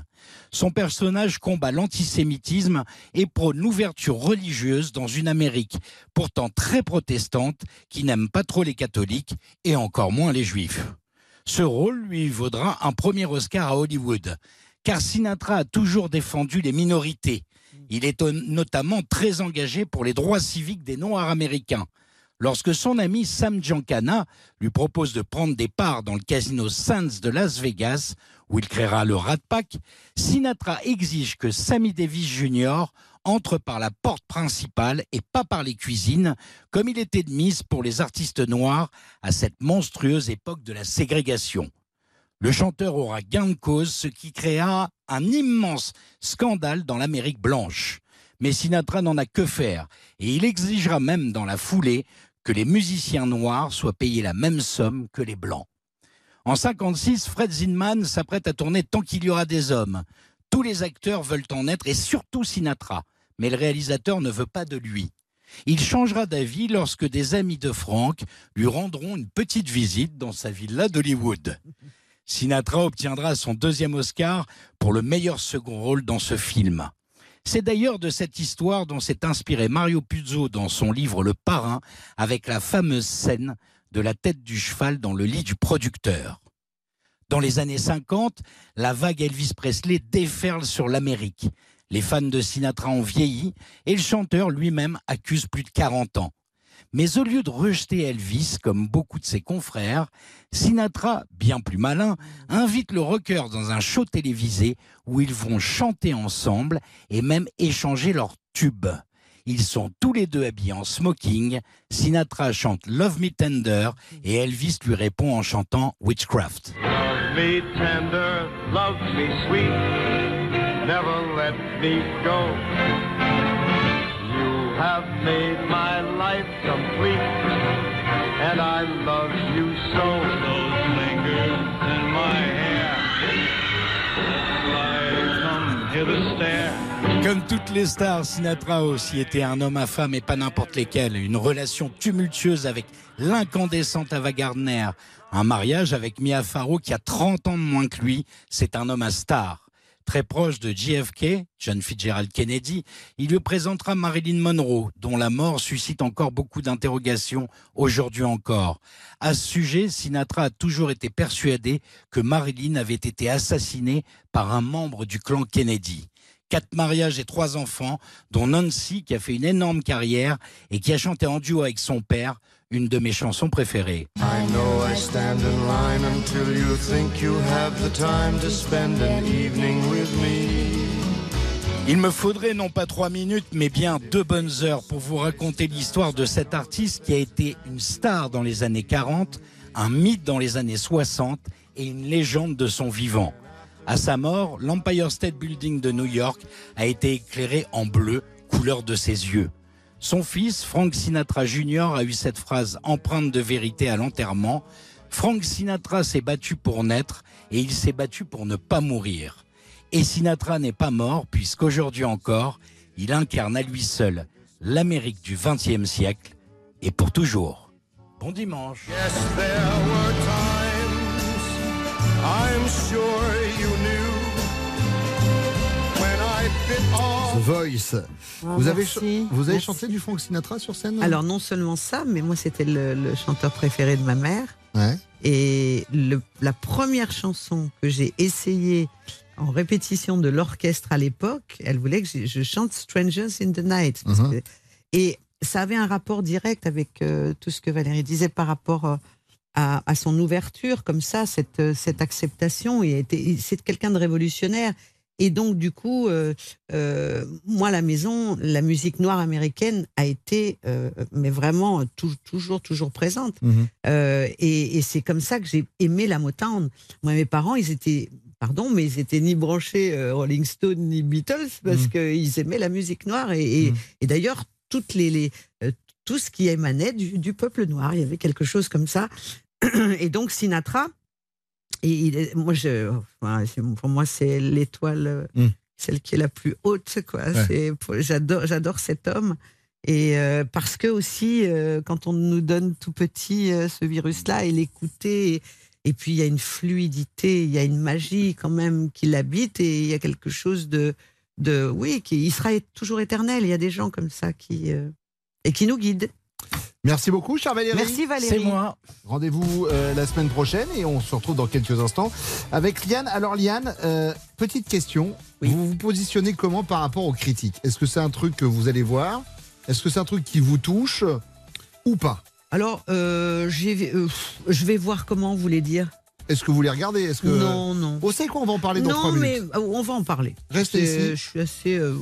Son personnage combat l'antisémitisme et prône l'ouverture religieuse dans une Amérique pourtant très protestante qui n'aime pas trop les catholiques et encore moins les juifs. Ce rôle lui vaudra un premier Oscar à Hollywood, car Sinatra a toujours défendu les minorités. Il est notamment très engagé pour les droits civiques des Noirs américains. Lorsque son ami Sam Giancana lui propose de prendre des parts dans le casino Sands de Las Vegas, où il créera le Rat Pack, Sinatra exige que Sammy Davis Jr. entre par la porte principale et pas par les cuisines, comme il était de mise pour les artistes noirs à cette monstrueuse époque de la ségrégation. Le chanteur aura gain de cause, ce qui créa un immense scandale dans l'Amérique blanche. Mais Sinatra n'en a que faire, et il exigera même dans la foulée que les musiciens noirs soient payés la même somme que les blancs. En 56, Fred Zinman s'apprête à tourner Tant qu'il y aura des hommes. Tous les acteurs veulent en être, et surtout Sinatra, mais le réalisateur ne veut pas de lui. Il changera d'avis lorsque des amis de Frank lui rendront une petite visite dans sa villa d'Hollywood. Sinatra obtiendra son deuxième Oscar pour le meilleur second rôle dans ce film. C'est d'ailleurs de cette histoire dont s'est inspiré Mario Puzo dans son livre Le Parrain, avec la fameuse scène de la tête du cheval dans le lit du producteur. Dans les années 50, la vague Elvis Presley déferle sur l'Amérique. Les fans de Sinatra ont vieilli et le chanteur lui-même accuse plus de 40 ans. Mais au lieu de rejeter Elvis, comme beaucoup de ses confrères, Sinatra, bien plus malin, invite le rocker dans un show télévisé où ils vont chanter ensemble et même échanger leurs tubes. Ils sont tous les deux habillés en smoking. Sinatra chante Love Me Tender et Elvis lui répond en chantant Witchcraft. Love me tender, love me sweet, never let me go. You have made my life complete, and I love you so. Those fingers in my hair, come here to stare. Comme toutes les stars, Sinatra a aussi été un homme à femme et pas n'importe lesquels. Une relation tumultueuse avec l'incandescente Ava Gardner. Un mariage avec Mia Farrow qui a 30 ans de moins que lui. C'est un homme à star. Très proche de JFK, John Fitzgerald Kennedy, il lui présentera Marilyn Monroe, dont la mort suscite encore beaucoup d'interrogations aujourd'hui encore. À ce sujet, Sinatra a toujours été persuadé que Marilyn avait été assassinée par un membre du clan Kennedy quatre mariages et trois enfants, dont Nancy, qui a fait une énorme carrière et qui a chanté en duo avec son père une de mes chansons préférées. I know I stand in line until you think you have the time to spend an evening. Il me faudrait non pas trois minutes, mais bien deux bonnes heures pour vous raconter l'histoire de cet artiste qui a été une star dans les années 40, un mythe dans les années 60 et une légende de son vivant. À sa mort, l'Empire State Building de New York a été éclairé en bleu, couleur de ses yeux. Son fils, Frank Sinatra Jr., a eu cette phrase empreinte de vérité à l'enterrement. Frank Sinatra s'est battu pour naître et il s'est battu pour ne pas mourir. Et Sinatra n'est pas mort puisqu'aujourd'hui encore, il incarne à lui seul l'Amérique du XXe siècle et pour toujours. Bon dimanche. Yes, there were times I'm sure you knew when I bit off. The Voice. Oh, vous avez, merci. ch- vous avez Merci. chanté du Frank Sinatra sur scène Alors non seulement ça, mais moi c'était le, le chanteur préféré de ma mère. Ouais. Et le- la première chanson que j'ai essayée en répétition de l'orchestre à l'époque, elle voulait que je, je chante Strangers in the Night. parce que- et ça avait un rapport direct avec euh, tout ce que Valérie disait par rapport euh, à, à son ouverture, comme ça, cette, euh, cette acceptation. C'est quelqu'un de révolutionnaire. Et donc, du coup, euh, moi, la maison, la musique noire américaine a été, mais vraiment, tou- toujours, toujours présente. Mhm. Euh, et et c'est comme ça que j'ai aimé la Motown. Moi, mes parents, ils étaient, pardon, mais ils étaient ni branchés euh, Rolling Stone ni Beatles parce Mhm. qu'ils aimaient la musique noire. Et, et- et d'ailleurs, toutes les, les, euh, tout ce qui émanait du, du peuple noir, il y avait quelque chose comme ça. Et donc, Sinatra, et il moi, je, enfin, c'est- pour moi, c'est l'étoile, Mm. celle qui est la plus haute. Quoi. Ouais. J'adore, j'adore cet homme. Et euh, parce que aussi, euh, quand on nous donne tout petit euh, ce virus-là, et l'écouter, et, puis il y a une fluidité, il y a une magie quand même qui l'habite, et il y a quelque chose de, de oui, qui il sera toujours éternel. Il y a des gens comme ça qui euh, et qui nous guident. Merci beaucoup, cher Valérie. Merci, Valérie. C'est moi. Rendez-vous euh, la semaine prochaine et on se retrouve dans quelques instants avec Liane. Alors, Liane, euh, petite question. Vous vous positionnez comment par rapport aux critiques? Est-ce que c'est un truc que vous allez voir? Est-ce que c'est un truc qui vous touche? Ou pas? Alors, euh, j'ai- euh, je vais voir comment vous voulez dire. Est-ce que vous les regardez? Est-ce que... Non, non. On sait qu'on va en parler dans non, trois mais minutes. euh, on va en parler. Restez ici. Je suis assez. euh,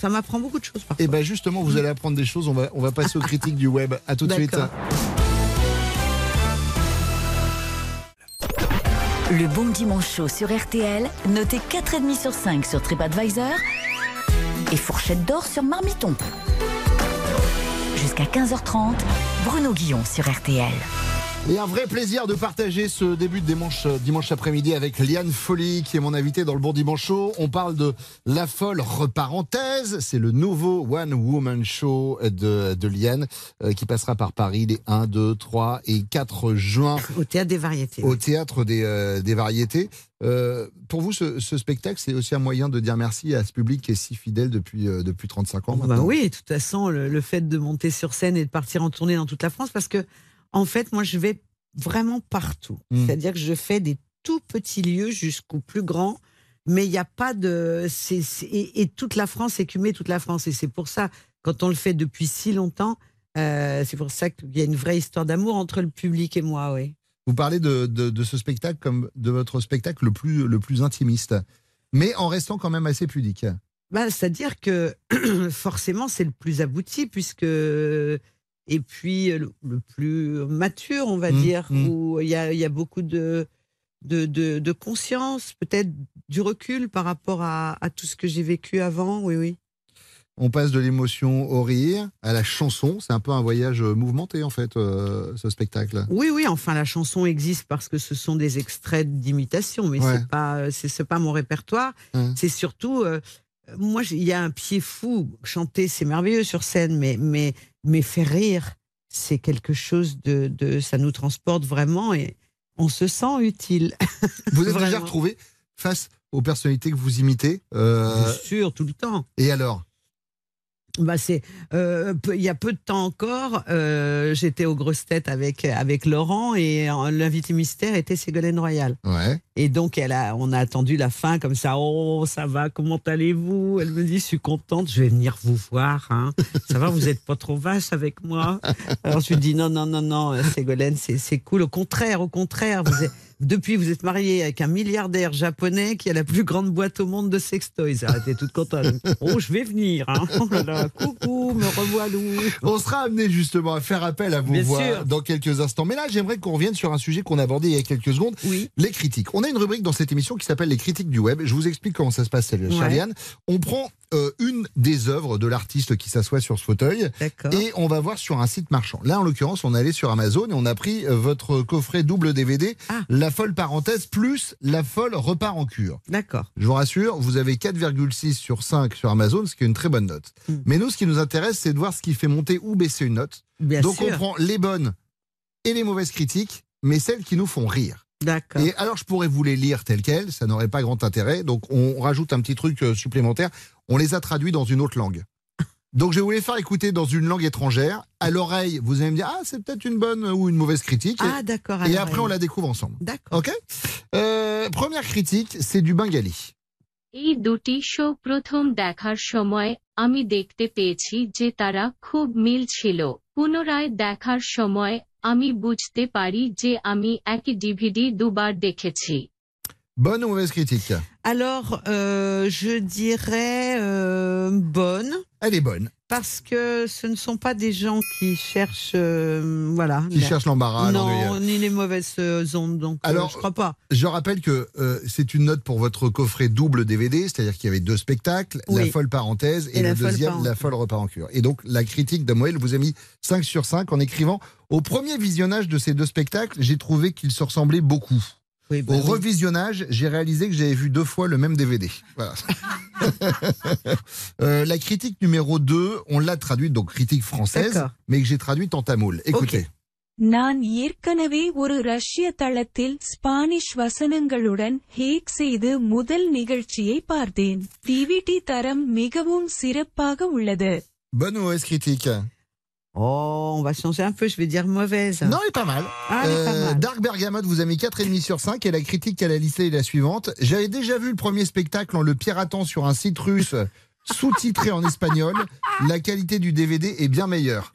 ça m'apprend beaucoup de choses. Parfois. Et bien justement, vous allez apprendre des choses. On va, on va passer aux critiques du web. À tout de suite. Le bon dimanche chaud sur RTL, noté 4,5 sur 5 sur TripAdvisor et fourchette d'or sur Marmiton. Jusqu'à 15h30, Bruno Guillon sur RTL. Et un vrai plaisir de partager ce début de dimanche, dimanche après-midi avec Liane Folly, qui est mon invité dans le Bon Dimanche Show. On parle de La Folle Reparenthèse. C'est le nouveau One Woman Show de, de Liane, euh, qui passera par Paris les 1, 2, 3 et 4 juin. Au Théâtre des Variétés. Au Théâtre des, euh, des Variétés. Euh, pour vous, ce, ce spectacle, c'est aussi un moyen de dire merci à ce public qui est si fidèle depuis, depuis 35 ans Bah maintenant. oui, de toute façon, le, le fait de monter sur scène et de partir en tournée dans toute la France, parce que, en fait, moi, je vais vraiment partout. Mm. C'est-à-dire que je fais des tout petits lieux jusqu'au plus grand, mais il n'y a pas de. et, et toute la France, écumer toute la France. Et c'est pour ça, quand on le fait depuis si longtemps, euh, c'est pour ça qu'il y a une vraie histoire d'amour entre le public et moi, oui. Vous parlez de, de- de ce spectacle comme de votre spectacle le plus, le plus intimiste, mais en restant quand même assez pudique. Bah, C'est-à-dire que forcément, c'est le plus abouti, puisque. Et puis, le, le plus mature, on va Mm, dire, mm. où il y a, il y a beaucoup de, de, de, de conscience, peut-être du recul par rapport à, à tout ce que j'ai vécu avant. Oui, oui. On passe de l'émotion au rire, à la chanson. C'est un peu un voyage mouvementé, en fait, euh, ce spectacle. Oui, oui, enfin, la chanson existe parce que ce sont des extraits d'imitation, mais Ouais. c'est pas, c'est, c'est pas mon répertoire. Ouais. C'est surtout, euh, moi, il y a un pied fou. Chanter, c'est merveilleux sur scène, mais, mais, mais faire rire, c'est quelque chose de, de, ça nous transporte vraiment et on se sent utile. Vous êtes déjà retrouvé face aux personnalités que vous imitez euh, Bien sûr, tout le temps. Et alors? Bah c'est euh, il y a peu de temps encore, euh, j'étais aux grosses têtes avec avec Laurent et euh, l'invité mystère était Ségolène Royal. Ouais. Et donc elle a, on a attendu la fin comme ça. Oh ça va, comment allez-vous? Elle me dit je suis contente, je vais venir vous voir. Hein. Ça va, vous êtes pas trop vache avec moi? Alors je lui dis non non non non Ségolène c'est c'est cool. Au contraire au contraire vous êtes- depuis, vous êtes marié avec un milliardaire japonais qui a la plus grande boîte au monde de sextoys. Était toute contente. Oh, je vais venir. Hein. Oh là là, coucou, me revoilà. On sera amené justement à faire appel à vos Bien voix sûr. dans quelques instants. Mais là, j'aimerais qu'on revienne sur un sujet qu'on a abordé il y a quelques secondes. Oui. Les critiques. On a une rubrique dans cette émission qui s'appelle les critiques du web. Je vous explique comment ça se passe, Ouais. Charliane. On prend euh, une des œuvres de l'artiste qui s'assoit sur ce fauteuil et on va voir sur un site marchand. Là, en l'occurrence, on est allé sur Amazon et on a pris euh, votre coffret double DVD, Ah. La folle parenthèse plus La folle repart en cure. D'accord. Je vous rassure, vous avez 4,6 sur 5 sur Amazon, ce qui est une très bonne note. Mais nous, ce qui nous intéresse, c'est de voir ce qui fait monter ou baisser une note. Bien Donc sûr. on prend les bonnes et les mauvaises critiques, mais celles qui nous font rire. D'accord. Et alors, je pourrais vous les lire tels quels, ça n'aurait pas grand intérêt. Donc, on rajoute un petit truc euh, supplémentaire On les a traduits dans une autre langue. Donc, je vais vous les faire écouter dans une langue étrangère. À l'oreille, vous allez me dire, ah, c'est peut-être une bonne ou une mauvaise critique. Ah, d'accord. à Et l'oreille. après, on la découvre ensemble. D'accord. OK Euh, Première critique, c'est du bengali. এই দুটি শো প্রথম দেখার সময় আমি দেখতে পেয়েছি যে তারা খুব মিল ছিল পুনরায় দেখার সময় আমি বুঝতে পারি যে আমি একই ডিভিডি দুবার দেখেছি Bonne ou mauvaise critique Alors, euh, je dirais euh, bonne. Elle est bonne. Parce que ce ne sont pas des gens qui cherchent, euh, voilà. Qui cherchent l'embarras, Non, ni les mauvaises ondes. Donc, Alors, je crois pas. Je rappelle que c'est une note pour votre coffret double DVD, c'est-à-dire qu'il y avait deux spectacles, Oui. La folle parenthèse et, Et le deuxième. La folle repas en cure. Et donc, la critique de Moël vous a mis 5 sur 5 en écrivant Au premier visionnage de ces deux spectacles, j'ai trouvé qu'ils se ressemblaient beaucoup. bah Au revisionnage, j'ai réalisé que j'avais vu deux fois le même DVD. Voilà. Euh, la critique numéro 2, on l'a traduite, donc critique française, D'accord. mais que j'ai traduite en tamoul. Écoutez. நான் ஏற்கனவே ஒரு ரஷ்ய தளத்தில் ஸ்பானிஷ் வசனங்களுடன் ஹேக் செய்து முதல் நிகழ்ச்சியை பார்த்தேன் டிவிடி தரம் மிகவும் சிறப்பாக உள்ளது Bonne ou mauvaise critique Oh, on va changer un peu, je vais dire mauvaise. Non, elle est pas mal. Ah, elle est pas Euh. Dark Bergamote vous a mis 4,5 sur 5 et la critique qu'elle a listée est la suivante. J'avais déjà vu le premier spectacle en le piratant sur un site russe sous-titré en espagnol. La qualité du DVD est bien meilleure.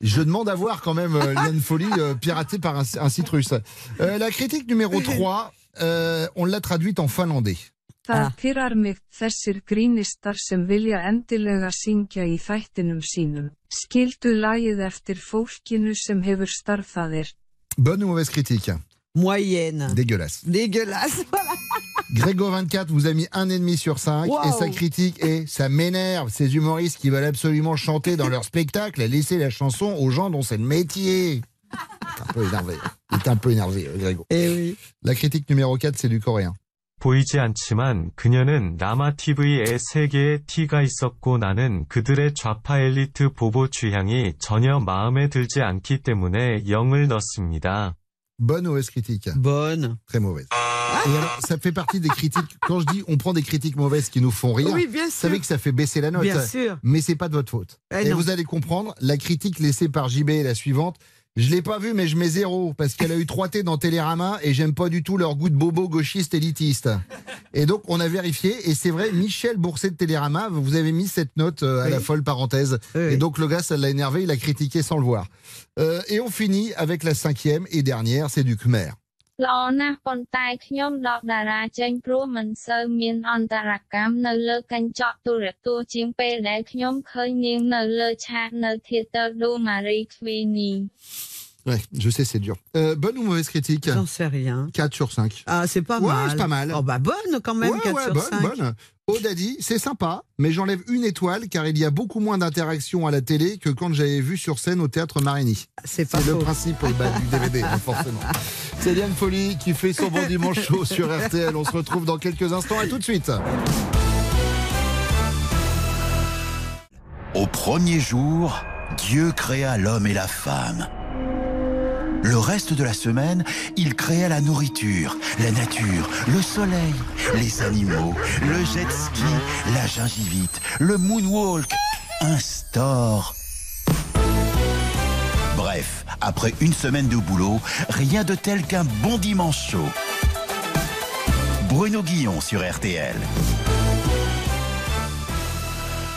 Je demande à voir quand même euh, Liane Folie euh, piratée par un, un site russe. Euh, la critique numéro 3, euh, on l'a traduite en finlandais. Það pyrrar mig þessir grínistar sem vilja endilega syngja í þættinum sínum. Skildu lagið eftir fólkinu sem hefur starfaðir. Bonne ou mauvaise critique? Moyenne. Dégueulasse. Dégueulasse, voilà. Grégo24 vous a mis un et demi sur 5 et sa critique est ça m'énerve ces humoristes qui veulent absolument chanter dans leur spectacle et laisser la chanson aux gens dont c'est le métier. Il est un peu énervé. Il est un peu énervé, euh, Grégo. oui. La critique numéro 4 c'est du coréen. 보이지 않지만 그녀는 라마 TV에 세 개의 T가 있었고 나는 그들의 좌파 엘리트 보보 취향이 전혀 마음에 들지 않기 때문에 0을 넣습니다. Bonne ou mauvaise critique Bonne. Très mauvaise. Et alors, ça fait partie des critiques. Quand je dis on prend des critiques mauvaises qui nous font rire, Oui, bien vous sûr. savez que ça fait baisser la note. Bien sûr. Mais c'est pas de votre faute. Eh et non. vous allez comprendre, la critique laissée par JB est la suivante. Je l'ai pas vue, mais je mets zéro parce qu'elle a eu 3 T dans Télérama et j'aime pas du tout leur goût de bobo gauchiste élitiste. Et donc on a vérifié et c'est vrai, Michel Bourset de Télérama, vous avez mis cette note euh, à Oui. la folle parenthèse. Et donc le gars, ça l'a énervé, il a critiqué sans le voir. Euh, et on finit avec la cinquième et dernière, c'est du Khmer. ល្អណាស់ប៉ុន្តែខ្ញុំដកតារាចេញព្រោះមិនសូវមានអន្តរកម្មនៅលើកញ្ចក់ទូរទស្សន៍ជាងពេលដែលខ្ញុំឃើញនាងនៅលើឆាកនៅ Theater do Marie Queenie Ouais, je sais, c'est dur. Euh, bonne ou mauvaise critique J'en sais rien. 4 sur 5. Ah, c'est pas Ouais, mal. c'est pas mal. Oh, bah bonne quand même, Ouais, 4 ouais, sur bonne, 5. bonne. Aude a dit, c'est sympa, mais j'enlève une étoile car il y a beaucoup moins d'interactions à la télé que quand j'avais vu sur scène au théâtre Marigny. C'est pas le principe bah, du DVD, hein, forcément. C'est Liane Folie qui fait son bon dimanche chaud sur RTL. On se retrouve dans quelques instants. À tout de suite. Au premier jour, Dieu créa l'homme et la femme. Le reste de la semaine, il créa la nourriture, la nature, le soleil, les animaux, le jet ski, la gingivite, le moonwalk, un store. Bref, après une semaine de boulot, rien de tel qu'un bon dimanche chaud. Bruno Guillon sur RTL.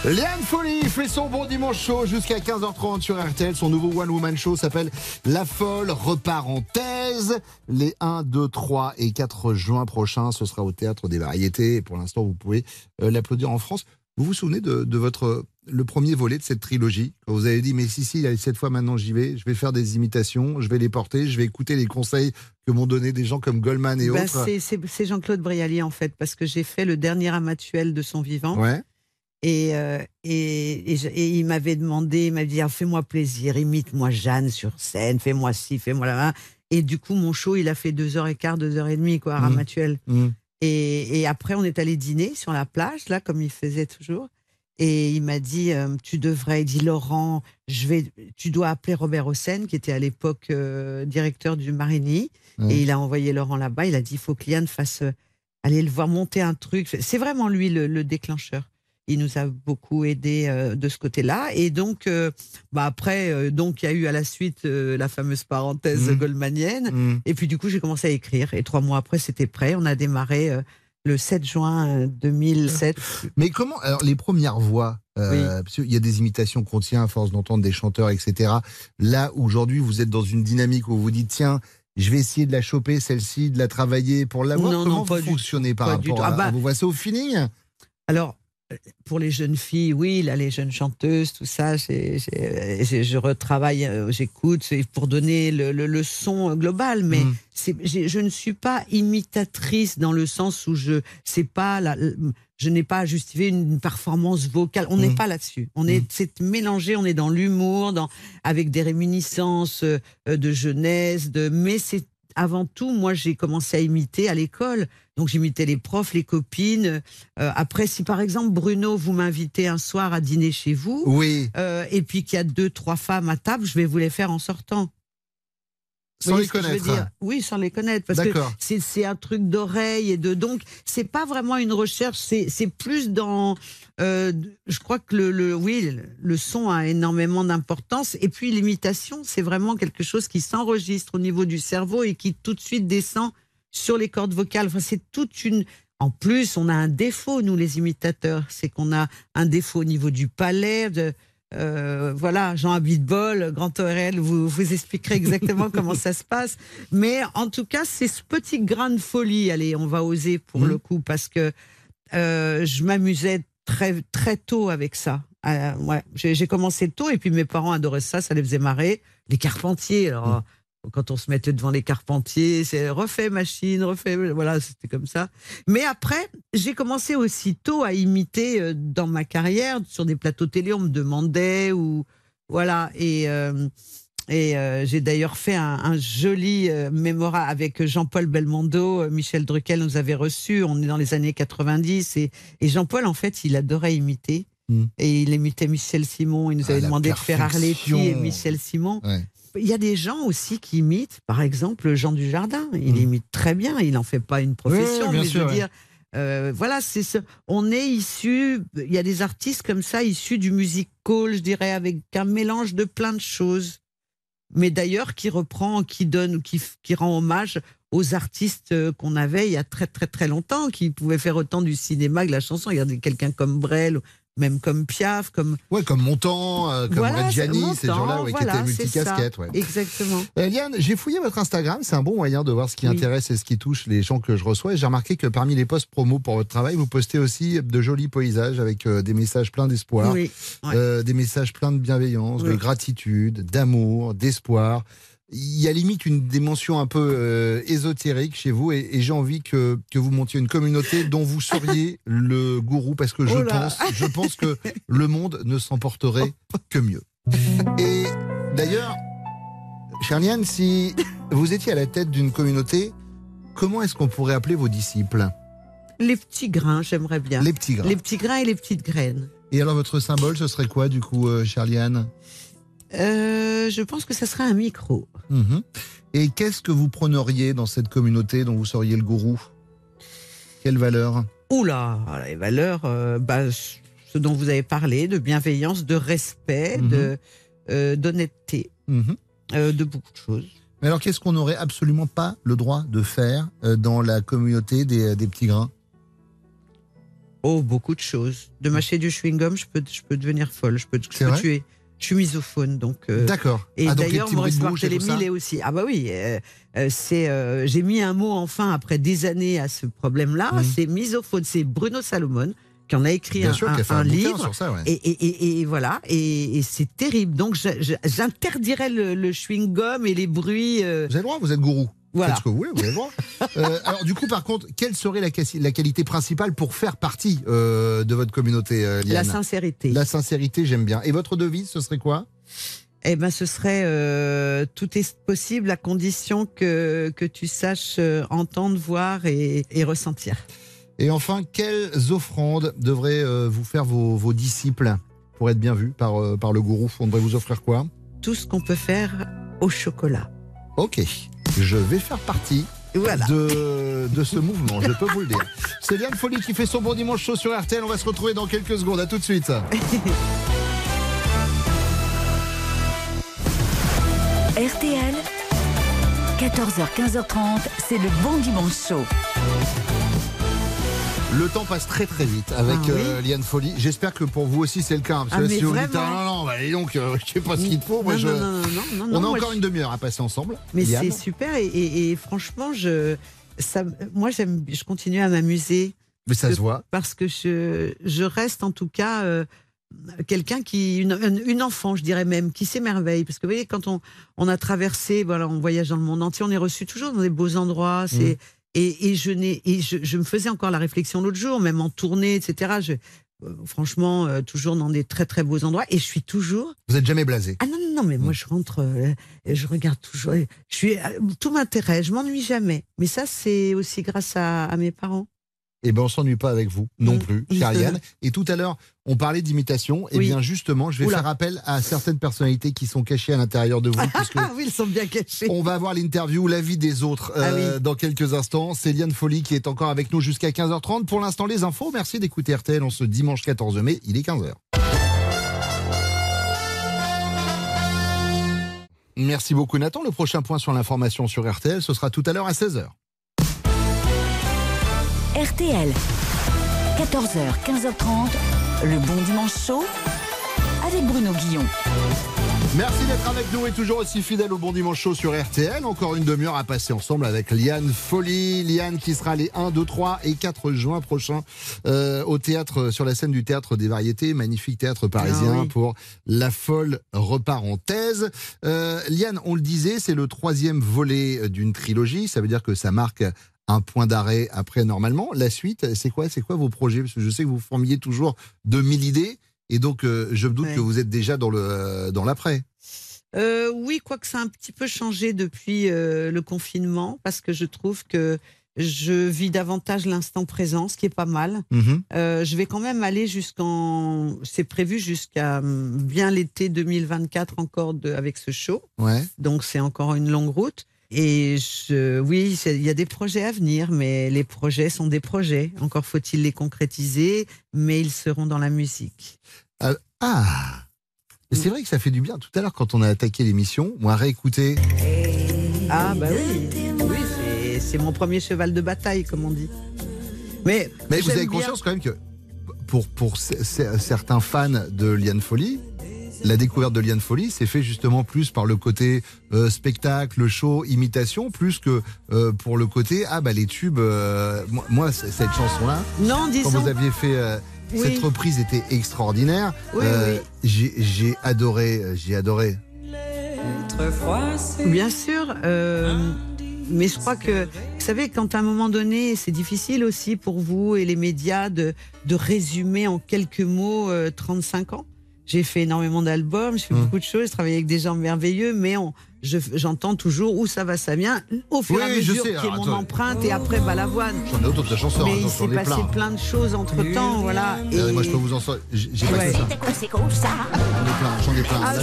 Liane Folie fait son bon dimanche chaud jusqu'à 15h30 sur RTL. Son nouveau One Woman Show s'appelle La Folle Reparenthèse. Les 1, 2, 3 et 4 juin prochains, ce sera au Théâtre des Variétés. Et pour l'instant, vous pouvez euh, l'applaudir en France. Vous vous souvenez de, de votre le premier volet de cette trilogie? Quand vous avez dit mais si si cette fois maintenant j'y vais je vais faire des imitations je vais les porter je vais écouter les conseils que m'ont donné des gens comme Goldman et Bah, autres c'est Jean-Claude Brialy en fait, parce que j'ai fait le dernier amatuel de son vivant. ouais Et, euh, et, et je- et il m'avait demandé, il m'avait dit Ah, fais-moi plaisir, imite-moi Jeanne sur scène, fais-moi ci, fais-moi là. Et du coup, mon show, il a fait deux heures et quart, deux heures et demie, quoi, à Mhm. Ramatuel. Mhm. Et, et après, on est allé dîner sur la plage, là, comme il faisait toujours. Et il m'a dit, euh, tu devrais, il dit Laurent, je vais, tu dois appeler Robert Hossein, qui était à l'époque euh, directeur du Marigny. Ouais. Et il a envoyé Laurent là-bas. Il a dit, il faut que Liane fasse, aller le voir monter un truc. C'est vraiment lui le, le déclencheur. Il nous a beaucoup aidé euh, de ce côté-là. Et donc, euh, bah après, euh, donc il y a eu à la suite la fameuse parenthèse Mhm. goldmanienne. Mhm. Et puis du coup, j'ai commencé à écrire. Et trois mois après, c'était prêt. On a démarré le 7 juin euh, 2007. Mais comment alors les premières voix euh, parce qu'il y a des imitations qu'on tient à force d'entendre des chanteurs, etc. Là aujourd'hui, vous êtes dans une dynamique où vous dites tiens. Je vais essayer de la choper, celle-ci, de la travailler pour l'avoir. Comment non, pas vous fonctionnez par pas rapport à, Ah bah- Vous voyez ça au feeling? Alors, pour les jeunes filles, oui, là, les jeunes chanteuses, tout ça, je retravaille, euh, j'écoute, c'est pour donner le, le- le son global, mais Mm. je ne suis pas imitatrice dans le sens où je c'est pas la, je n'ai pas à justifier une performance vocale. On n'est Mm. pas là-dessus. On est c'est mélangé. On est dans l'humour, dans avec des réminiscences euh, de jeunesse, de mais c'est avant tout, moi, j'ai commencé à imiter à l'école. Donc, j'imitais les profs, les copines. Euh, après, si par exemple, Bruno, vous m'invitez un soir à dîner chez vous, Oui. euh, et puis qu'il y a deux, trois femmes à table, je vais vous les faire en sortant. Sans les connaître. Oui, sans les connaître. Parce que c'est un truc d'oreille et de. Donc, c'est pas vraiment une recherche, c'est c'est plus dans. euh, je crois que le, le- oui, le son a énormément d'importance. Et puis, l'imitation, c'est vraiment quelque chose qui s'enregistre au niveau du cerveau et qui tout de suite descend sur les cordes vocales. Enfin, c'est toute une. En plus, on a un défaut, nous, les imitateurs. C'est qu'on a un défaut au niveau du palais. De, euh, voilà, Jean Abitbol, Grand ORL, vous, vous expliquerez exactement comment ça se passe. Mais en tout cas, c'est ce petit grain de folie. Allez, on va oser pour Mhm. le coup, parce que euh, je m'amusais très, très tôt avec ça. Euh, ouais, j'ai commencé tôt et puis mes parents adoraient ça, ça les faisait marrer. Les carpentiers, alors quand on se mettait devant les carpentiers, c'est refait machine, refait, voilà, c'était comme ça. Mais après, j'ai commencé aussitôt à imiter euh, dans ma carrière sur des plateaux télé, on me demandait ou voilà et euh, et euh, j'ai d'ailleurs fait un, un joli euh, mémora avec Jean-Paul Belmondo, Michel Drucker nous avait reçus, on est dans les années 90 et, et Jean-Paul en fait il adorait imiter Mm. et il imitait Michel Simon, il nous Ah, avait demandé de faire Arletty et. Michel Simon. Ouais. Il y a des gens aussi qui imitent, par exemple Jean Dujardin, il Mm. imite très bien, il n'en fait pas une profession, mais je veux ouais. dire, euh, voilà, c'est ce, on est issu, il y a des artistes comme ça issus du music hall, je dirais, avec un mélange de plein de choses, mais d'ailleurs qui reprend, qui donne, qui, qui rend hommage aux artistes euh, qu'on avait il y a très très très longtemps, qui pouvaient faire autant du cinéma que de la chanson. Regardez quelqu'un comme Brel, même comme Piaf, comme Ouais, comme Montant, euh, comme Voilà, Reggiani, ces gens-là Montand, ouais, voilà, qui étaient multicasquettes. Ouais. Exactement. Euh, Liane, j'ai fouillé votre Instagram, c'est un bon moyen de voir ce qui Oui. intéresse et ce qui touche les gens que je reçois. Et j'ai remarqué que parmi les posts promo pour votre travail, vous postez aussi de jolis paysages avec euh, des messages pleins d'espoir, Oui, ouais. euh, des messages pleins de bienveillance, de gratitude, d'amour, d'espoir. Il y a limite une dimension un peu euh, ésotérique chez vous et, et j'ai envie que, que vous montiez une communauté dont vous seriez le gourou parce que je Oh pense, je pense que le monde ne s'en porterait que mieux. Et d'ailleurs, Charliane, si vous étiez à la tête d'une communauté, comment est-ce qu'on pourrait appeler vos disciples? Les petits grains, j'aimerais bien. Les petits grains. Les petits grains et les petites graines. Et alors votre symbole, ce serait quoi du coup, euh, Charliane Euh, je pense que ça serait un micro. Mhm. Et qu'est-ce que vous prôneriez dans cette communauté dont vous seriez le gourou? Quelle valeur? Oula, les valeurs, euh, bah, ce dont vous avez parlé, de bienveillance, de respect, Mhm. de euh, d'honnêteté, Mhm. euh, de beaucoup de choses. Mais alors qu'est-ce qu'on n'aurait absolument pas le droit de faire dans la communauté des, des petits grains? Oh, beaucoup de choses. De mâcher du chewing-gum, je peux, je peux devenir folle, je peux, vrai? tuer. Je suis misophone, donc. euh, D'accord. Et Ah, d'ailleurs, Maurice Barthélémy l'est aussi. Ah bah oui, euh, euh, c'est. J'ai mis un mot enfin après des années à ce problème-là. Mhm. C'est misophone. C'est Bruno Salomon qui en a écrit Bien un, sûr, un- qui a fait un un livre. sur ça, ouais. et, et, et, et voilà. Et, c'est terrible. Donc j'interdirais le, le chewing-gum et les bruits. Vous avez le droit, vous êtes gourou. Voilà. Faites ce que vous voulez, vous le droit. Euh, alors du coup, par contre, quelle serait la, qualité principale pour faire partie euh, de votre communauté, euh, la sincérité. La sincérité, j'aime bien. Et votre devise, ce serait quoi? Eh ben, ce serait euh, tout est possible à condition que que tu saches euh, entendre, voir et, et ressentir. Et enfin, quelles offrandes devraient euh, vous faire vos, vos disciples pour être bien vus par, par le gourou? On devrait vous offrir quoi? Tout ce qu'on peut faire au chocolat. Ok, je vais faire partie de, de ce mouvement, je peux vous le dire. C'est Liane Folie qui fait son bon dimanche chaud sur RTL. On va se retrouver dans quelques secondes. À tout de suite. RTL, 14h, 15h30, c'est le bon dimanche chaud. Le temps passe très très vite avec Ah oui. euh, Liane Folie. J'espère que pour vous aussi c'est le cas. hein, Parce Ah, que mais si vous dites ah, non, non, bah, donc, euh, je sais pas ce qu'il faut. Moi, Non, je- non, non, non, non, non, On a encore je- une demi-heure à passer ensemble. Mais c'est super et, et- et franchement, je, ça, moi, j'aime, je continue à m'amuser. Mais ça Que- se voit. Parce que je, je reste en tout cas euh, quelqu'un qui, une, enfant, je dirais même, qui s'émerveille. Parce que vous voyez, quand on, on a traversé, voilà, on voyage dans le monde entier, on est reçu toujours dans des beaux endroits. C'est, et, et je n'ai, et je, je me faisais encore la réflexion l'autre jour, même en tournée, etc. Je, euh, franchement, euh, toujours dans des très très beaux endroits. Et je suis toujours Vous êtes jamais blasé. ah non, non, non, mais moi je rentre, euh, et je regarde toujours. Je suis, euh, tout m'intéresse, je m'ennuie jamais. Mais ça, c'est aussi grâce à, à mes parents. Eh ben, on s'ennuie pas avec vous non Mm. plus, chère Liane. Et tout à l'heure, on parlait d'imitation. Et Oui. bien, justement, je vais Oula. faire appel à certaines personnalités qui sont cachées à l'intérieur de vous. Ah oui, ils sont bien cachés. on va avoir l'interview, l'avis des autres Ah euh, dans quelques instants. C'est Liane Folie qui est encore avec nous jusqu'à 15h30. Pour l'instant, les infos. Merci d'écouter RTL en ce dimanche 14 mai. Il est 15h. Merci beaucoup Nathan. Le prochain point sur l'information sur RTL, ce sera tout à l'heure à 16h. RTL, 14h, 15h30, le bon dimanche chaud avec Bruno Guillon. Merci d'être avec nous et toujours aussi fidèle au Bon Dimanche Chaud sur RTL. Encore une demi-heure à passer ensemble avec Liane Folie. Liane qui sera les 1, 2, 3 et 4 juin prochains euh, au théâtre, sur la scène du théâtre des variétés. Magnifique théâtre parisien Ah oui. pour La Folle reparenthèse. Euh, Liane, on le disait, c'est le troisième volet euh, d'une trilogie. Ça veut dire que ça marque un point d'arrêt après normalement. La suite, c'est quoi C'est quoi vos projets? Parce que je sais que vous formiez toujours de mille idées. Et donc, euh, je me doute Ouais. que vous êtes déjà dans le euh, dans l'après. Euh, oui, quoique ça a un petit peu changé depuis euh, le confinement, parce que je trouve que je vis davantage l'instant présent, ce qui est pas mal. Mhm. Euh, je vais quand même aller jusqu'en. C'est prévu jusqu'à hum, bien l'été 2024 encore de, avec ce show. Ouais. Donc c'est encore une longue route. Et je, oui, il y a des projets à venir, mais les projets sont des projets. Encore faut-il les concrétiser, mais ils seront dans la musique. Ah Mais C'est vrai que ça fait du bien. Tout à l'heure, quand on a attaqué l'émission, moi, réécouter. Ah bah oui, oui c'est- mon premier cheval de bataille, comme on dit. Mais, Mais vous avez bien- conscience quand même que pour, pour certains fans de Liane Folly, la découverte de Liane Folly s'est fait justement plus par le côté euh, spectacle, show, imitation, plus que euh, pour le côté ah bah les tubes. euh, moi, cette chanson-là, Non, quand vous aviez fait Oui. cette reprise était extraordinaire. Oui, oui. J'ai j'ai adoré, j'ai adoré. Bien sûr, mais je crois que, vous savez, quand à un moment donné, c'est difficile aussi pour vous et les médias de, de résumer en quelques mots euh, 35 ans. J'ai fait énormément d'albums, j'ai fait beaucoup de choses, j'ai travaillé avec des gens merveilleux, mais on, je- j'entends toujours où ça va, ça vient, au fur et à Oui, je mesure sais, qui est alors, mon empreinte et après Balavoine. J'en ai autre de chansons, Mais hein, il s'est passé plein. plein de choses entre temps, voilà. Regardez, moi, je peux vous en sortir. J'ai pas Ouais. que ça. C'est comme ça. J'en ai plein, j'en ai plein. Ah,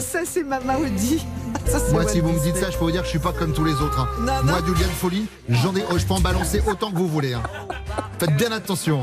ça, c'est- ma. Ça, c'est Moi, si vous me dites ça, je peux vous dire que je suis pas comme tous les autres. hein. Non, Moi, non. du lien de folie, j'en ai, oh, je peux en balancer autant que vous voulez. hein. Faites bien attention.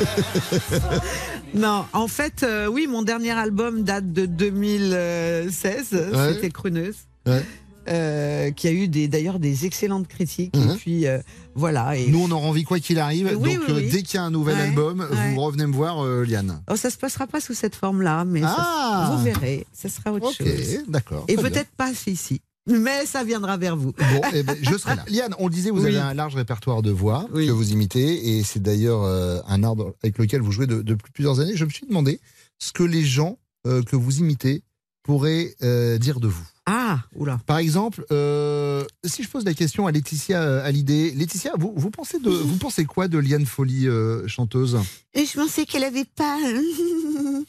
Non, en fait, euh, oui, mon dernier album date de 2016. Ouais. C'était Crooneuse. Ouais. euh, qui a eu des d'ailleurs des excellentes critiques. Mhm. Et puis euh, voilà. Et Nous, on aura envie quoi qu'il arrive. Oui, donc, oui, oui. dès qu'il y a un nouvel Ouais, album, vous revenez me voir, Liane. Oh, ça se passera pas sous cette forme-là, mais ça- Ah vous verrez, ça sera autre Ok, chose. d'accord. Et peut-être pas ici, mais ça viendra vers vous. Bon, eh ben, je serai là. Liane, on le disait, vous Oui. avez un large répertoire de voix Oui. que vous imitez, et c'est d'ailleurs euh, un art avec lequel vous jouez de- depuis plusieurs années. Je me suis demandé ce que les gens euh, que vous imitez pourraient euh, dire de vous. Ah, oula. Par exemple, si je pose la question à Laetitia Hallyday, Laetitia, vous, vous pensez de, vous pensez quoi de Liane Folly chanteuse? Et je pensais qu'elle avait pas,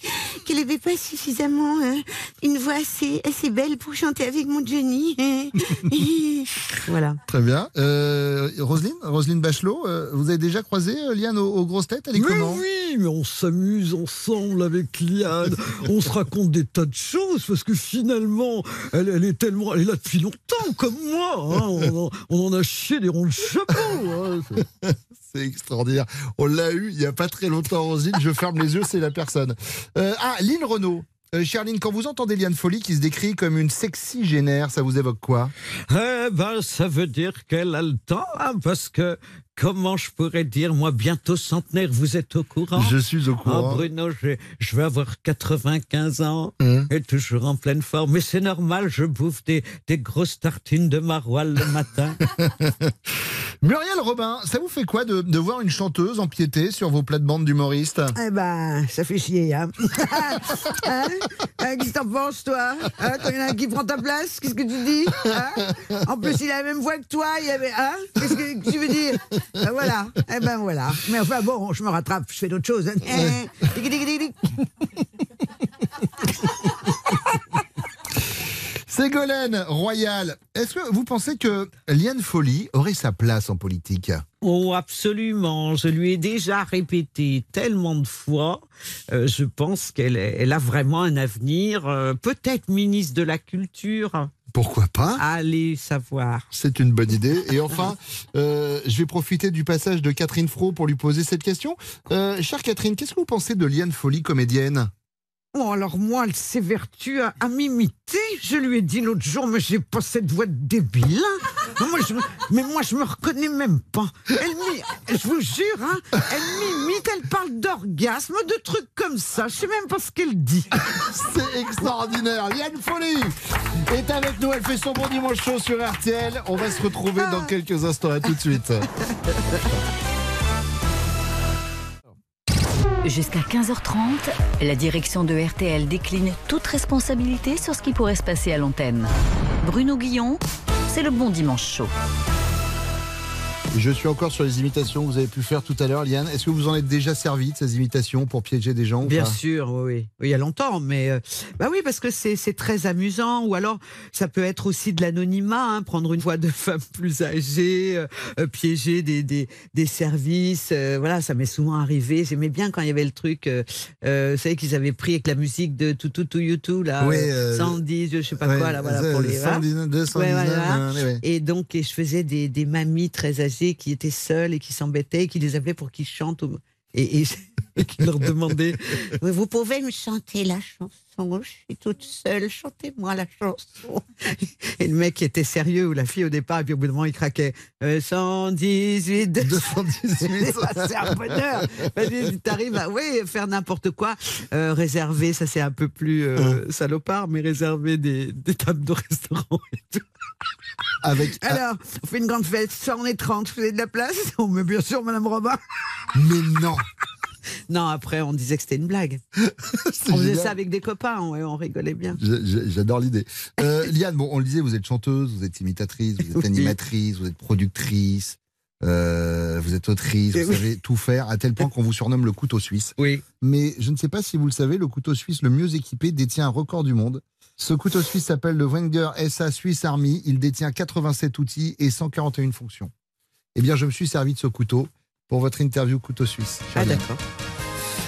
qu'elle avait pas suffisamment euh, une voix assez, assez belle pour chanter avec mon Johnny. voilà. Très bien. Euh, Roselyne, Roselyne Bachelot, euh, vous avez déjà croisé euh, Liane aux, aux grosses têtes? Elle est Mais comment? oui, mais on s'amuse ensemble avec Liane. on se raconte des tas de choses parce que finalement, elle, elle est tellement, elle est là depuis longtemps, comme moi. hein. On, en, on en a chié des ronds de chapeau. hein. Extraordinaire. On l'a eu il n'y a pas très longtemps, Roselyne. Je ferme les yeux, c'est la personne. Euh, ah, Lynn Renault. Euh, Charline, quand vous entendez Liane Folly qui se décrit comme une sexy génère, ça vous évoque quoi? Eh ben, ça veut dire qu'elle a le temps, hein, parce que comment je pourrais dire, moi, bientôt centenaire, vous êtes au courant? Je suis au courant. Ah, Bruno, je vais avoir 95 ans Hum. et toujours en pleine forme. Mais c'est normal, je bouffe des, des grosses tartines de maroilles le matin. Muriel Robin, ça vous fait quoi de, de voir une chanteuse empiéter sur vos plates-bandes d'humoristes Eh ben, ça fait chier, hein. hein? Hein, Qu'est-ce que t'en penses, toi? Hein, Quand il y en a un qui prend ta place, qu'est-ce que tu dis? Hein? En plus, il a la même voix que toi, il avait... Hein? Qu'est-ce que, que tu veux dire? Ben Voilà, eh ben voilà. Mais enfin, bon, je me rattrape, je fais d'autres choses. tic. Ségolène Royal, est-ce que vous pensez que Liane Folly aurait sa place en politique? Oh, absolument. Je lui ai déjà répété tellement de fois. Euh, je pense qu'elle elle a vraiment un avenir. euh, Peut-être ministre de la Culture. Pourquoi pas Allez savoir. C'est une bonne idée. Et enfin, euh, je vais profiter du passage de Catherine Fro pour lui poser cette question. Euh, chère Catherine, qu'est-ce que vous pensez de Liane Folly, comédienne? Oh, alors moi, elle s'évertue à, à m'imiter. Je lui ai dit l'autre jour, mais j'ai pas cette voix de débile. hein. Moi, je, mais moi, je me reconnais même pas. Elle je vous jure, hein, elle m'imite, elle parle d'orgasme, de trucs comme ça. Je sais même pas ce qu'elle dit. C'est extraordinaire. Liane Folly est avec nous. Elle fait son bon dimanche chaud sur RTL. On va se retrouver dans quelques instants. À tout de suite. Jusqu'à 15h30, la direction de RTL décline toute responsabilité sur ce qui pourrait se passer à l'antenne. Bruno Guillon, c'est le bon dimanche chaud. Je suis encore sur les imitations que vous avez pu faire tout à l'heure, Liane. Est-ce que vous en êtes déjà servi de ces imitations pour piéger des gens Bien sûr, oui, il y a longtemps, mais euh, bah oui, parce que c'est très amusant. Ou alors, ça peut être aussi de l'anonymat, hein, prendre une voix de femme plus âgée, euh, euh, piéger des, des, des services. euh, voilà, ça m'est souvent arrivé. J'aimais bien quand il y avait le truc, vous savez qu'ils avaient pris avec la musique de tout tout tout YouTube là, Oui, euh, euh, 110, je sais pas ouais, quoi là, voilà pour les. voilà. 119, 219, Ouais, voilà. ouais, ouais. Et donc, et je faisais des, des mamies très âgées qui étaient seules et qui s'embêtaient, et qui les appelaient pour qu'ils chantent. au- Et, et, et qui leur demandaient Mais Vous pouvez me chanter la chanson, je suis toute seule, chantez-moi la chanson. Et le mec était sérieux, ou la fille au départ, et puis au bout d'un moment, il craquait. Euh, 118, 218. c'est un bonheur. T'arrives à oui, faire n'importe quoi. Euh, réserver, ça c'est un peu plus euh, salopard, mais réserver des, des tables de restaurant et tout. Avec, Alors, on fait une grande fête, ça on est 30, vous avez de la place? On met bien sûr Madame Robin. Mais non Non, après on disait que c'était une blague. On faisait génial. ça avec des copains, ouais, on rigolait bien. J'a- j'a- J'adore l'idée. Euh, Liane, bon, on le disait, vous êtes chanteuse, vous êtes imitatrice, vous êtes Oui. animatrice, vous êtes productrice, euh, vous êtes autrice, vous oui. savez tout faire, à tel point qu'on vous surnomme le couteau suisse. Oui. Mais je ne sais pas si vous le savez, le couteau suisse le mieux équipé détient un record du monde. Ce couteau suisse s'appelle le Wenger SA Swiss Army. Il détient 87 outils et 141 fonctions. Eh bien, je me suis servi de ce couteau pour votre interview couteau suisse. Ah d'accord.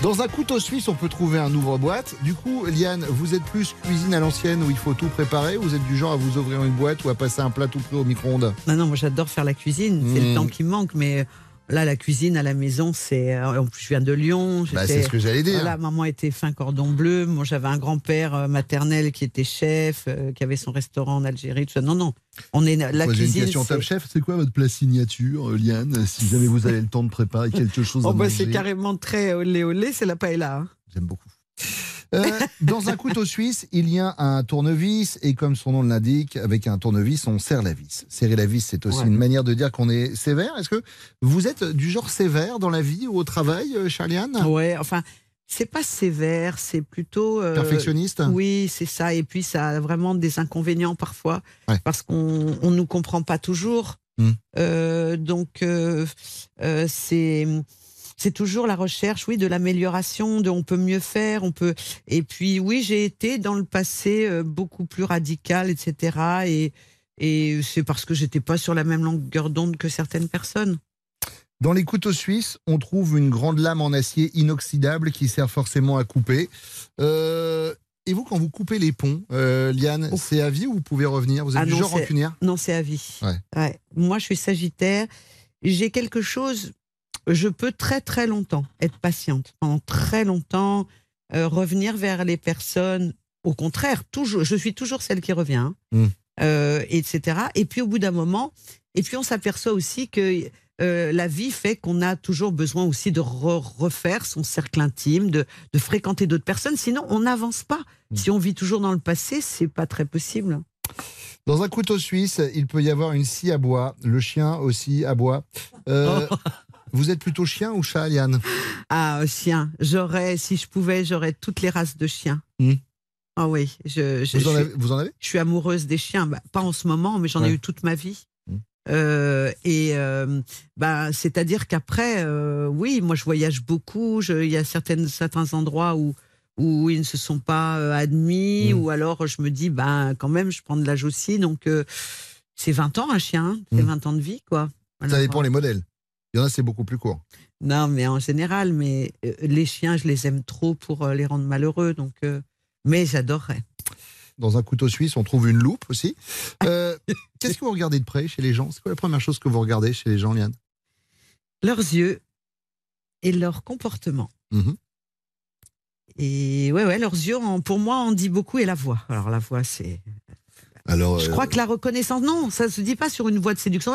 Dans un couteau suisse, on peut trouver un ouvre-boîte. Du coup, Liane, vous êtes plus cuisine à l'ancienne où il faut tout préparer ou vous êtes du genre à vous ouvrir une boîte ou à passer un plat tout prêt au micro-ondes? Non, non, moi j'adore faire la cuisine. C'est Mmh. le temps qui manque, mais là, la cuisine à la maison, c'est. euh, En plus, je viens de Lyon. Bah, c'est ce que j'allais dire. Voilà, maman était fin cordon bleu. Moi, j'avais un grand-père euh, maternel qui était chef, euh, qui avait son restaurant en Algérie. Tout ça. Non, non. On est la Moi, j'ai une cuisine. question top chef. C'est quoi votre plat signature, Liane Si jamais vous avez le temps de préparer quelque chose Oh, bah, manger. c'est carrément très olé olé, c'est la paella. hein. J'aime beaucoup. Euh, dans un couteau suisse, il y a un tournevis et comme son nom l'indique, avec un tournevis, on serre la vis. Serrer la vis, c'est aussi Ouais. une manière de dire qu'on est sévère. Est-ce que vous êtes du genre sévère dans la vie ou au travail, euh, Charliane? Ouais, enfin, c'est pas sévère, c'est plutôt euh, Perfectionniste? Oui, c'est ça. Et puis ça a vraiment des inconvénients parfois parce qu'on on nous comprend pas toujours. Hmm. Euh, donc euh, euh, c'est c'est toujours la recherche, oui, de l'amélioration, de on peut mieux faire, on peut. Et puis oui, j'ai été dans le passé euh, beaucoup plus radical, etc. Et et c'est parce que j'étais pas sur la même longueur d'onde que certaines personnes. Dans les couteaux suisses, on trouve une grande lame en acier inoxydable qui sert forcément à couper. Euh, et vous, quand vous coupez les ponts, euh, Liane, c'est à vie ou vous pouvez revenir? Vous êtes Ah du non, genre rancunière? Non, c'est à vie. Ouais. Ouais. Moi, je suis Sagittaire. J'ai quelque chose. Je peux très très longtemps être patiente pendant très longtemps, euh, revenir vers les personnes. Au contraire, toujours, je suis toujours celle qui revient, hein. Mm. Euh, etc. Et puis au bout d'un moment, et puis on s'aperçoit aussi que euh, la vie fait qu'on a toujours besoin aussi de re- refaire son cercle intime, de, de fréquenter d'autres personnes. Sinon, on n'avance pas. Si on vit toujours dans le passé, c'est pas très possible. Dans un couteau suisse, il peut y avoir une scie à bois. Le chien aussi à bois. Euh, Vous êtes plutôt chien ou chat, Liane Ah, euh, chien. J'aurais, si je pouvais, j'aurais toutes les races de chiens. Hmm. Ah oui, je, je, Vous en avez- suis, vous en avez? Je suis amoureuse des chiens. Bah, pas en ce moment, mais j'en ai eu toute ma vie. Hmm. Euh, et euh, bah, c'est-à-dire qu'après, euh, oui, moi je voyage beaucoup. Il y a certaines, certains endroits où où ils ne se sont pas admis, Hmm. ou alors je me dis, ben quand même, je prends de l'âge aussi, donc c'est 20 ans un chien, hein. c'est Hmm. 20 ans de vie, quoi. Ça dépend les modèles. Il y en a, c'est beaucoup plus court. non, mais en général, mais euh, les chiens, je les aime trop pour euh, les rendre malheureux, donc. euh, mais j'adorerais. Dans un couteau suisse, on trouve une loupe aussi. Qu'est-ce que vous regardez de près chez les gens? C'est quoi la première chose que vous regardez chez les gens, Liane? Leurs yeux et leur comportement. Mhm. Et ouais, ouais, leurs yeux, en- pour moi, en dit beaucoup et la voix. Alors la voix, c'est. Alors, Je crois que la reconnaissance, non, ça se dit pas sur une voix de séduction.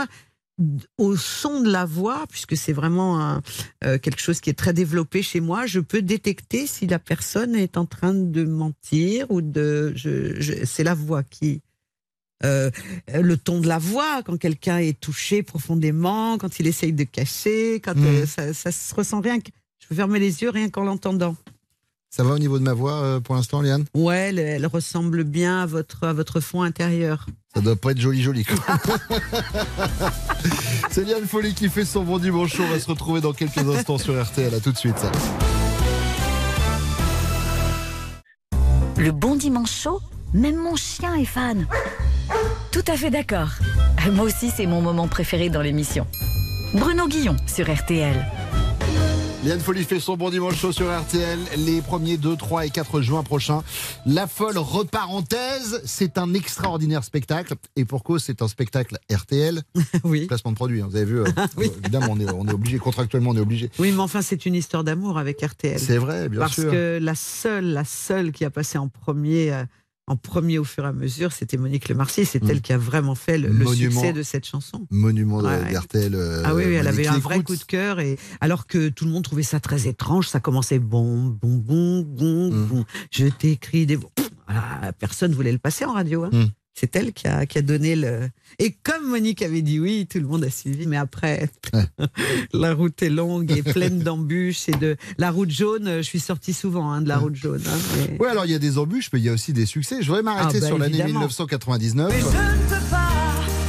Au son de la voix, puisque c'est vraiment un- euh, quelque chose qui est très développé chez moi, je peux détecter si la personne est en train de mentir ou de. Je, je- c'est la voix qui. euh, le ton de la voix, quand quelqu'un est touché profondément, quand il essaye de cacher, quand euh, ça, ça se ressent rien. que- Je peux fermer les yeux rien qu'en l'entendant. ça va au niveau de ma voix pour l'instant, Liane? Ouais, elle, elle ressemble bien à votre, à votre fond intérieur. Ça doit pas être joli, joli. quoi. C'est Liane Folly qui fait son bon dimanche. On va se retrouver dans quelques instants sur RTL. À tout de suite. Le bon dimanche chaud, même mon chien est fan. Tout à fait d'accord. Moi aussi, c'est mon moment préféré dans l'émission. Bruno Guillon sur RTL. Liane Folly fait son bon dimanche chaud sur RTL les premiers 2, 3 et 4 juin prochains. La folle reparenthèse, c'est un extraordinaire spectacle. Et pour cause, c'est un spectacle RTL. oui. Placement de produit, hein, vous avez vu. euh, évidemment, on est, on est obligé, contractuellement, on est obligé. Oui, mais enfin, c'est une histoire d'amour avec RTL. C'est vrai, bien Parce sûr. que la seule, la seule qui a passé en premier, euh, en premier au fur et à mesure, c'était Monique Lemarcier. C'est Mm. elle qui a vraiment fait le, succès de cette chanson. Monument de- Ouais, d'RTL. euh, ah oui, oui, elle avait un vrai coup de cœur. Et alors que tout le monde trouvait ça très étrange, ça commençait bon, bon, bon, bon, Mm. bon. Je t'écris des. Pff, voilà, personne voulait le passer en radio. hein. Mm. C'est elle qui a, qui a donné le. Et comme Monique avait dit oui, tout le monde a suivi. Mais après, la route est longue et pleine d'embûches et de la route jaune. Je suis sortie souvent hein, de la route jaune. hein, mais- Ouais, alors il y a des embûches, mais il y a aussi des succès. Je voudrais m'arrêter Ah, bah, sur l'année évidemment. 1999. Mais je ne peux pas,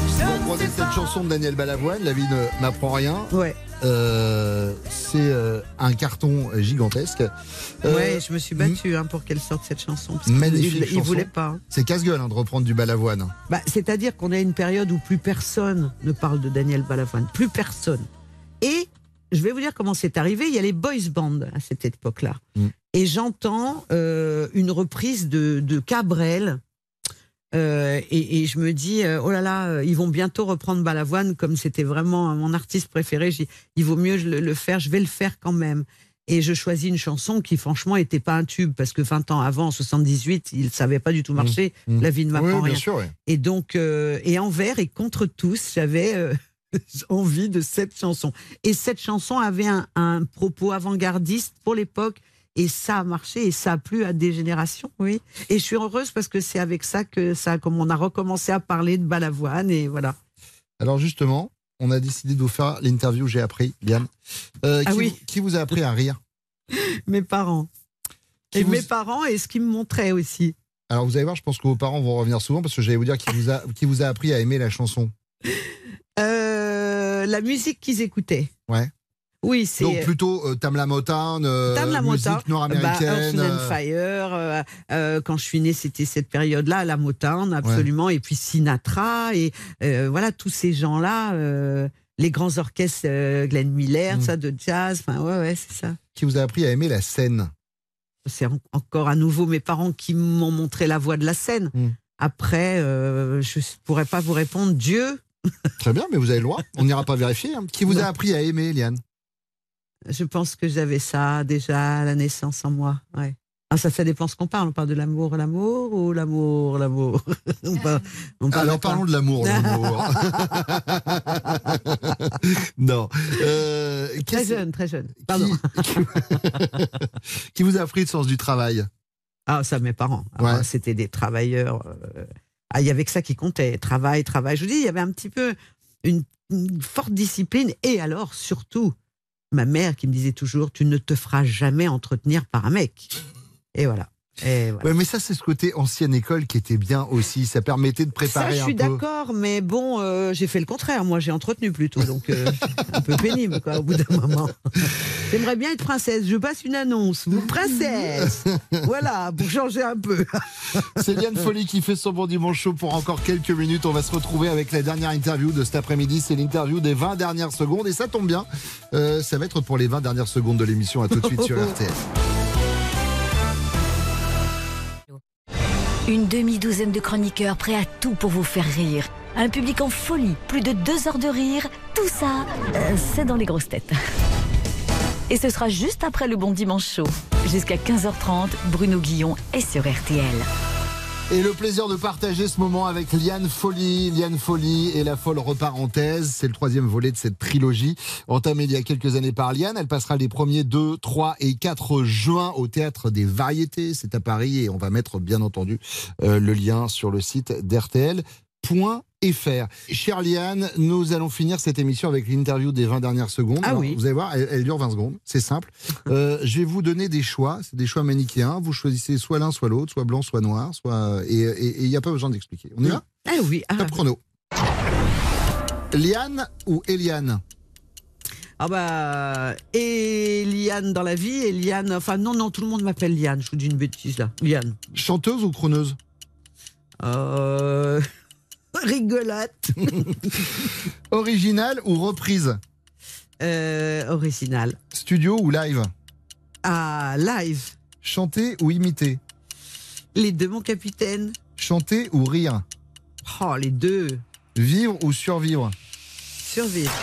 je Vous ne cette chanson de Daniel Balavoine, La vie ne m'apprend rien. Ouais. Euh, c'est euh, un carton gigantesque. Euh, Ouais, je me suis battue hein, pour qu'elle sorte cette chanson. parce Magnifique il, il chanson. voulait pas. hein. C'est casse-gueule hein, de reprendre du Balavoine. Bah, C'est-à-dire qu'on est à une période où plus personne ne parle de Daniel Balavoine. Plus personne. Et je vais vous dire comment c'est arrivé. Il y a les boys bands à cette époque-là. Mm. Et j'entends euh, une reprise de, de Cabrel. Euh, et, et je me dis, euh, oh là là, euh, ils vont bientôt reprendre Balavoine comme c'était vraiment mon artiste préféré. Dis, il vaut mieux le, le faire, je vais le faire quand même. Et je choisis une chanson qui, franchement, était pas un tube parce que 20 ans avant, en 78, il savait pas du tout marcher. Mmh. La vie ne m'apprend Oui, bien rien. sûr, ouais. Et donc, euh, et envers et contre tous, j'avais euh, envie de cette chanson. Et cette chanson avait un, un propos avant-gardiste pour l'époque. Et ça a marché et ça a plu à des générations, oui. Et je suis heureuse parce que c'est avec ça que ça, comme on a recommencé à parler de Balavoine et voilà. Alors justement, on a décidé de vous faire l'interview J'ai appris, Liane. Euh, Ah qui, oui. vous- qui vous a appris à rire? Mes parents. Qui et vous- mes parents et ce qu'ils me montraient aussi. Alors vous allez voir, je pense que vos parents vont revenir souvent parce que j'allais vous dire qui vous a, qui vous a appris à aimer la chanson. Euh, la musique qu'ils écoutaient. Ouais. Oui, c'est. Donc plutôt euh, Tamla Motown, euh, Tam la musique nord-américaine. bah, euh, Fire. euh, euh, quand je suis née, c'était cette période-là, la Motown, absolument. Et puis Sinatra et euh, voilà tous ces gens-là, euh, les grands orchestres, euh, Glenn Miller, Mm. ça de jazz. Enfin ouais, ouais, c'est ça. qui vous a appris à aimer la scène. C'est en- encore à nouveau mes parents qui m'ont montré la voie de la scène. Mm. Après, euh, je pourrais pas vous répondre. Dieu, Très bien, mais vous avez le droit. On n'ira pas vérifier. hein. Qui vous a appris à aimer, Liane? Je pense que j'avais ça déjà à la naissance en moi. Ouais. Ah, ça, ça dépend ce qu'on parle. On parle de l'amour, l'amour ou l'amour, l'amour? on parle, on parle Alors parlons de l'amour. l'amour. non. Euh, Très jeune, très jeune. Pardon. Qui vous a appris le sens du travail? Ah, ça, mes parents. Ah, C'était des travailleurs. euh, Ah, il y avait que ça qui comptait. Travail, travail. Je vous dis, il y avait un petit peu une, une forte discipline. Et alors, surtout, ma mère qui me disait toujours, tu ne te feras jamais entretenir par un mec. Et voilà. Et voilà. Ouais, mais ça, c'est ce côté ancienne école qui était bien aussi. Ça permettait de Ça, préparer je un suis d'accord, mais bon, euh, j'ai fait le contraire. Moi, j'ai entretenu plutôt, donc euh, un peu pénible, quoi, au bout d'un moment. J'aimerais bien être princesse. Je passe une annonce. Vous, princesse Voilà, pour changer un peu. C'est Liane Folly qui fait son bon dimanche chaud pour encore quelques minutes. On va se retrouver avec la dernière interview de cet après-midi. C'est l'interview des 20 dernières secondes. Et ça tombe bien. Euh, ça va être pour les 20 dernières secondes de l'émission. À tout de suite sur RTL. Une demi-douzaine de chroniqueurs prêts à tout pour vous faire rire. Un public en folie, plus de deux heures de rire. Tout ça, euh, c'est dans les grosses têtes. Et ce sera juste après le bon dimanche chaud. Jusqu'à 15h30, Bruno Guillon est sur RTL. Et le plaisir de partager ce moment avec Liane Folly. Liane Folly et la folle reparenthèse. C'est le troisième volet de cette trilogie. Entamée il y a quelques années par Liane. Elle passera les premiers 2, 3 et 4 juin au Théâtre des Variétés. C'est à Paris et on va mettre bien entendu euh, le lien sur le site d'RTL. .fr. Chère Liane, nous allons finir cette émission avec l'interview des 20 dernières secondes. Ah Alors, oui. Vous allez voir, elle, elle dure 20 secondes, c'est simple. Euh, je vais vous donner des choix, c'est des choix manichéens. Vous choisissez soit l'un, soit l'autre, soit blanc, soit noir, soit et et- et il n'y a pas besoin d'expliquer. On y va? Ah oui. ah. Top chrono. Liane ou Eliane? Ah bah, Eliane dans la vie, Eliane. Enfin, non, non, tout le monde m'appelle Liane. Je vous dis une bêtise là. Liane. Chanteuse ou chroneuse? Euh. Rigolote. Originale ou reprise Euh, original. Studio ou live Ah, live. Chanter ou imiter Les deux, mon capitaine. Chanter ou rire Oh, les deux. Vivre ou survivre Survivre.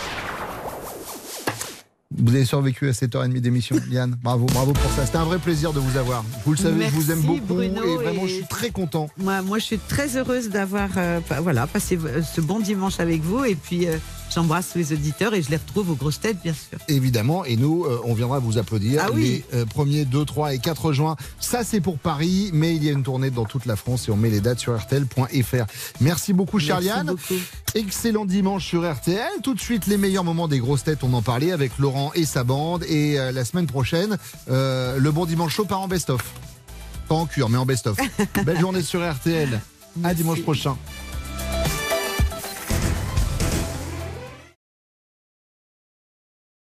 Vous avez survécu à 7h30 d'émission, Liane. Bravo, bravo pour ça. C'était un vrai plaisir de vous avoir. Vous le savez, je vous aime beaucoup Bruno, et vraiment, et- je suis très content. Moi, moi, je suis très heureuse d'avoir euh, voilà, passé ce bon dimanche avec vous. Et puis, euh, j'embrasse les auditeurs et je les retrouve aux grosses têtes, bien sûr. Évidemment, et nous, euh, on viendra vous applaudir Ah oui. les euh, premiers 2, 3 et 4 juin. Ça, c'est pour Paris, mais il y a une tournée dans toute la France et on met les dates sur RTL.fr. Merci beaucoup, Charliane. Excellent dimanche sur RTL. Tout de suite, les meilleurs moments des grosses têtes, on en parlait avec Laurent et sa bande. Et euh, la semaine prochaine, euh, le bon dimanche chaud part en best-of. Pas en cure, mais en best-of. Belle journée sur RTL. À dimanche prochain.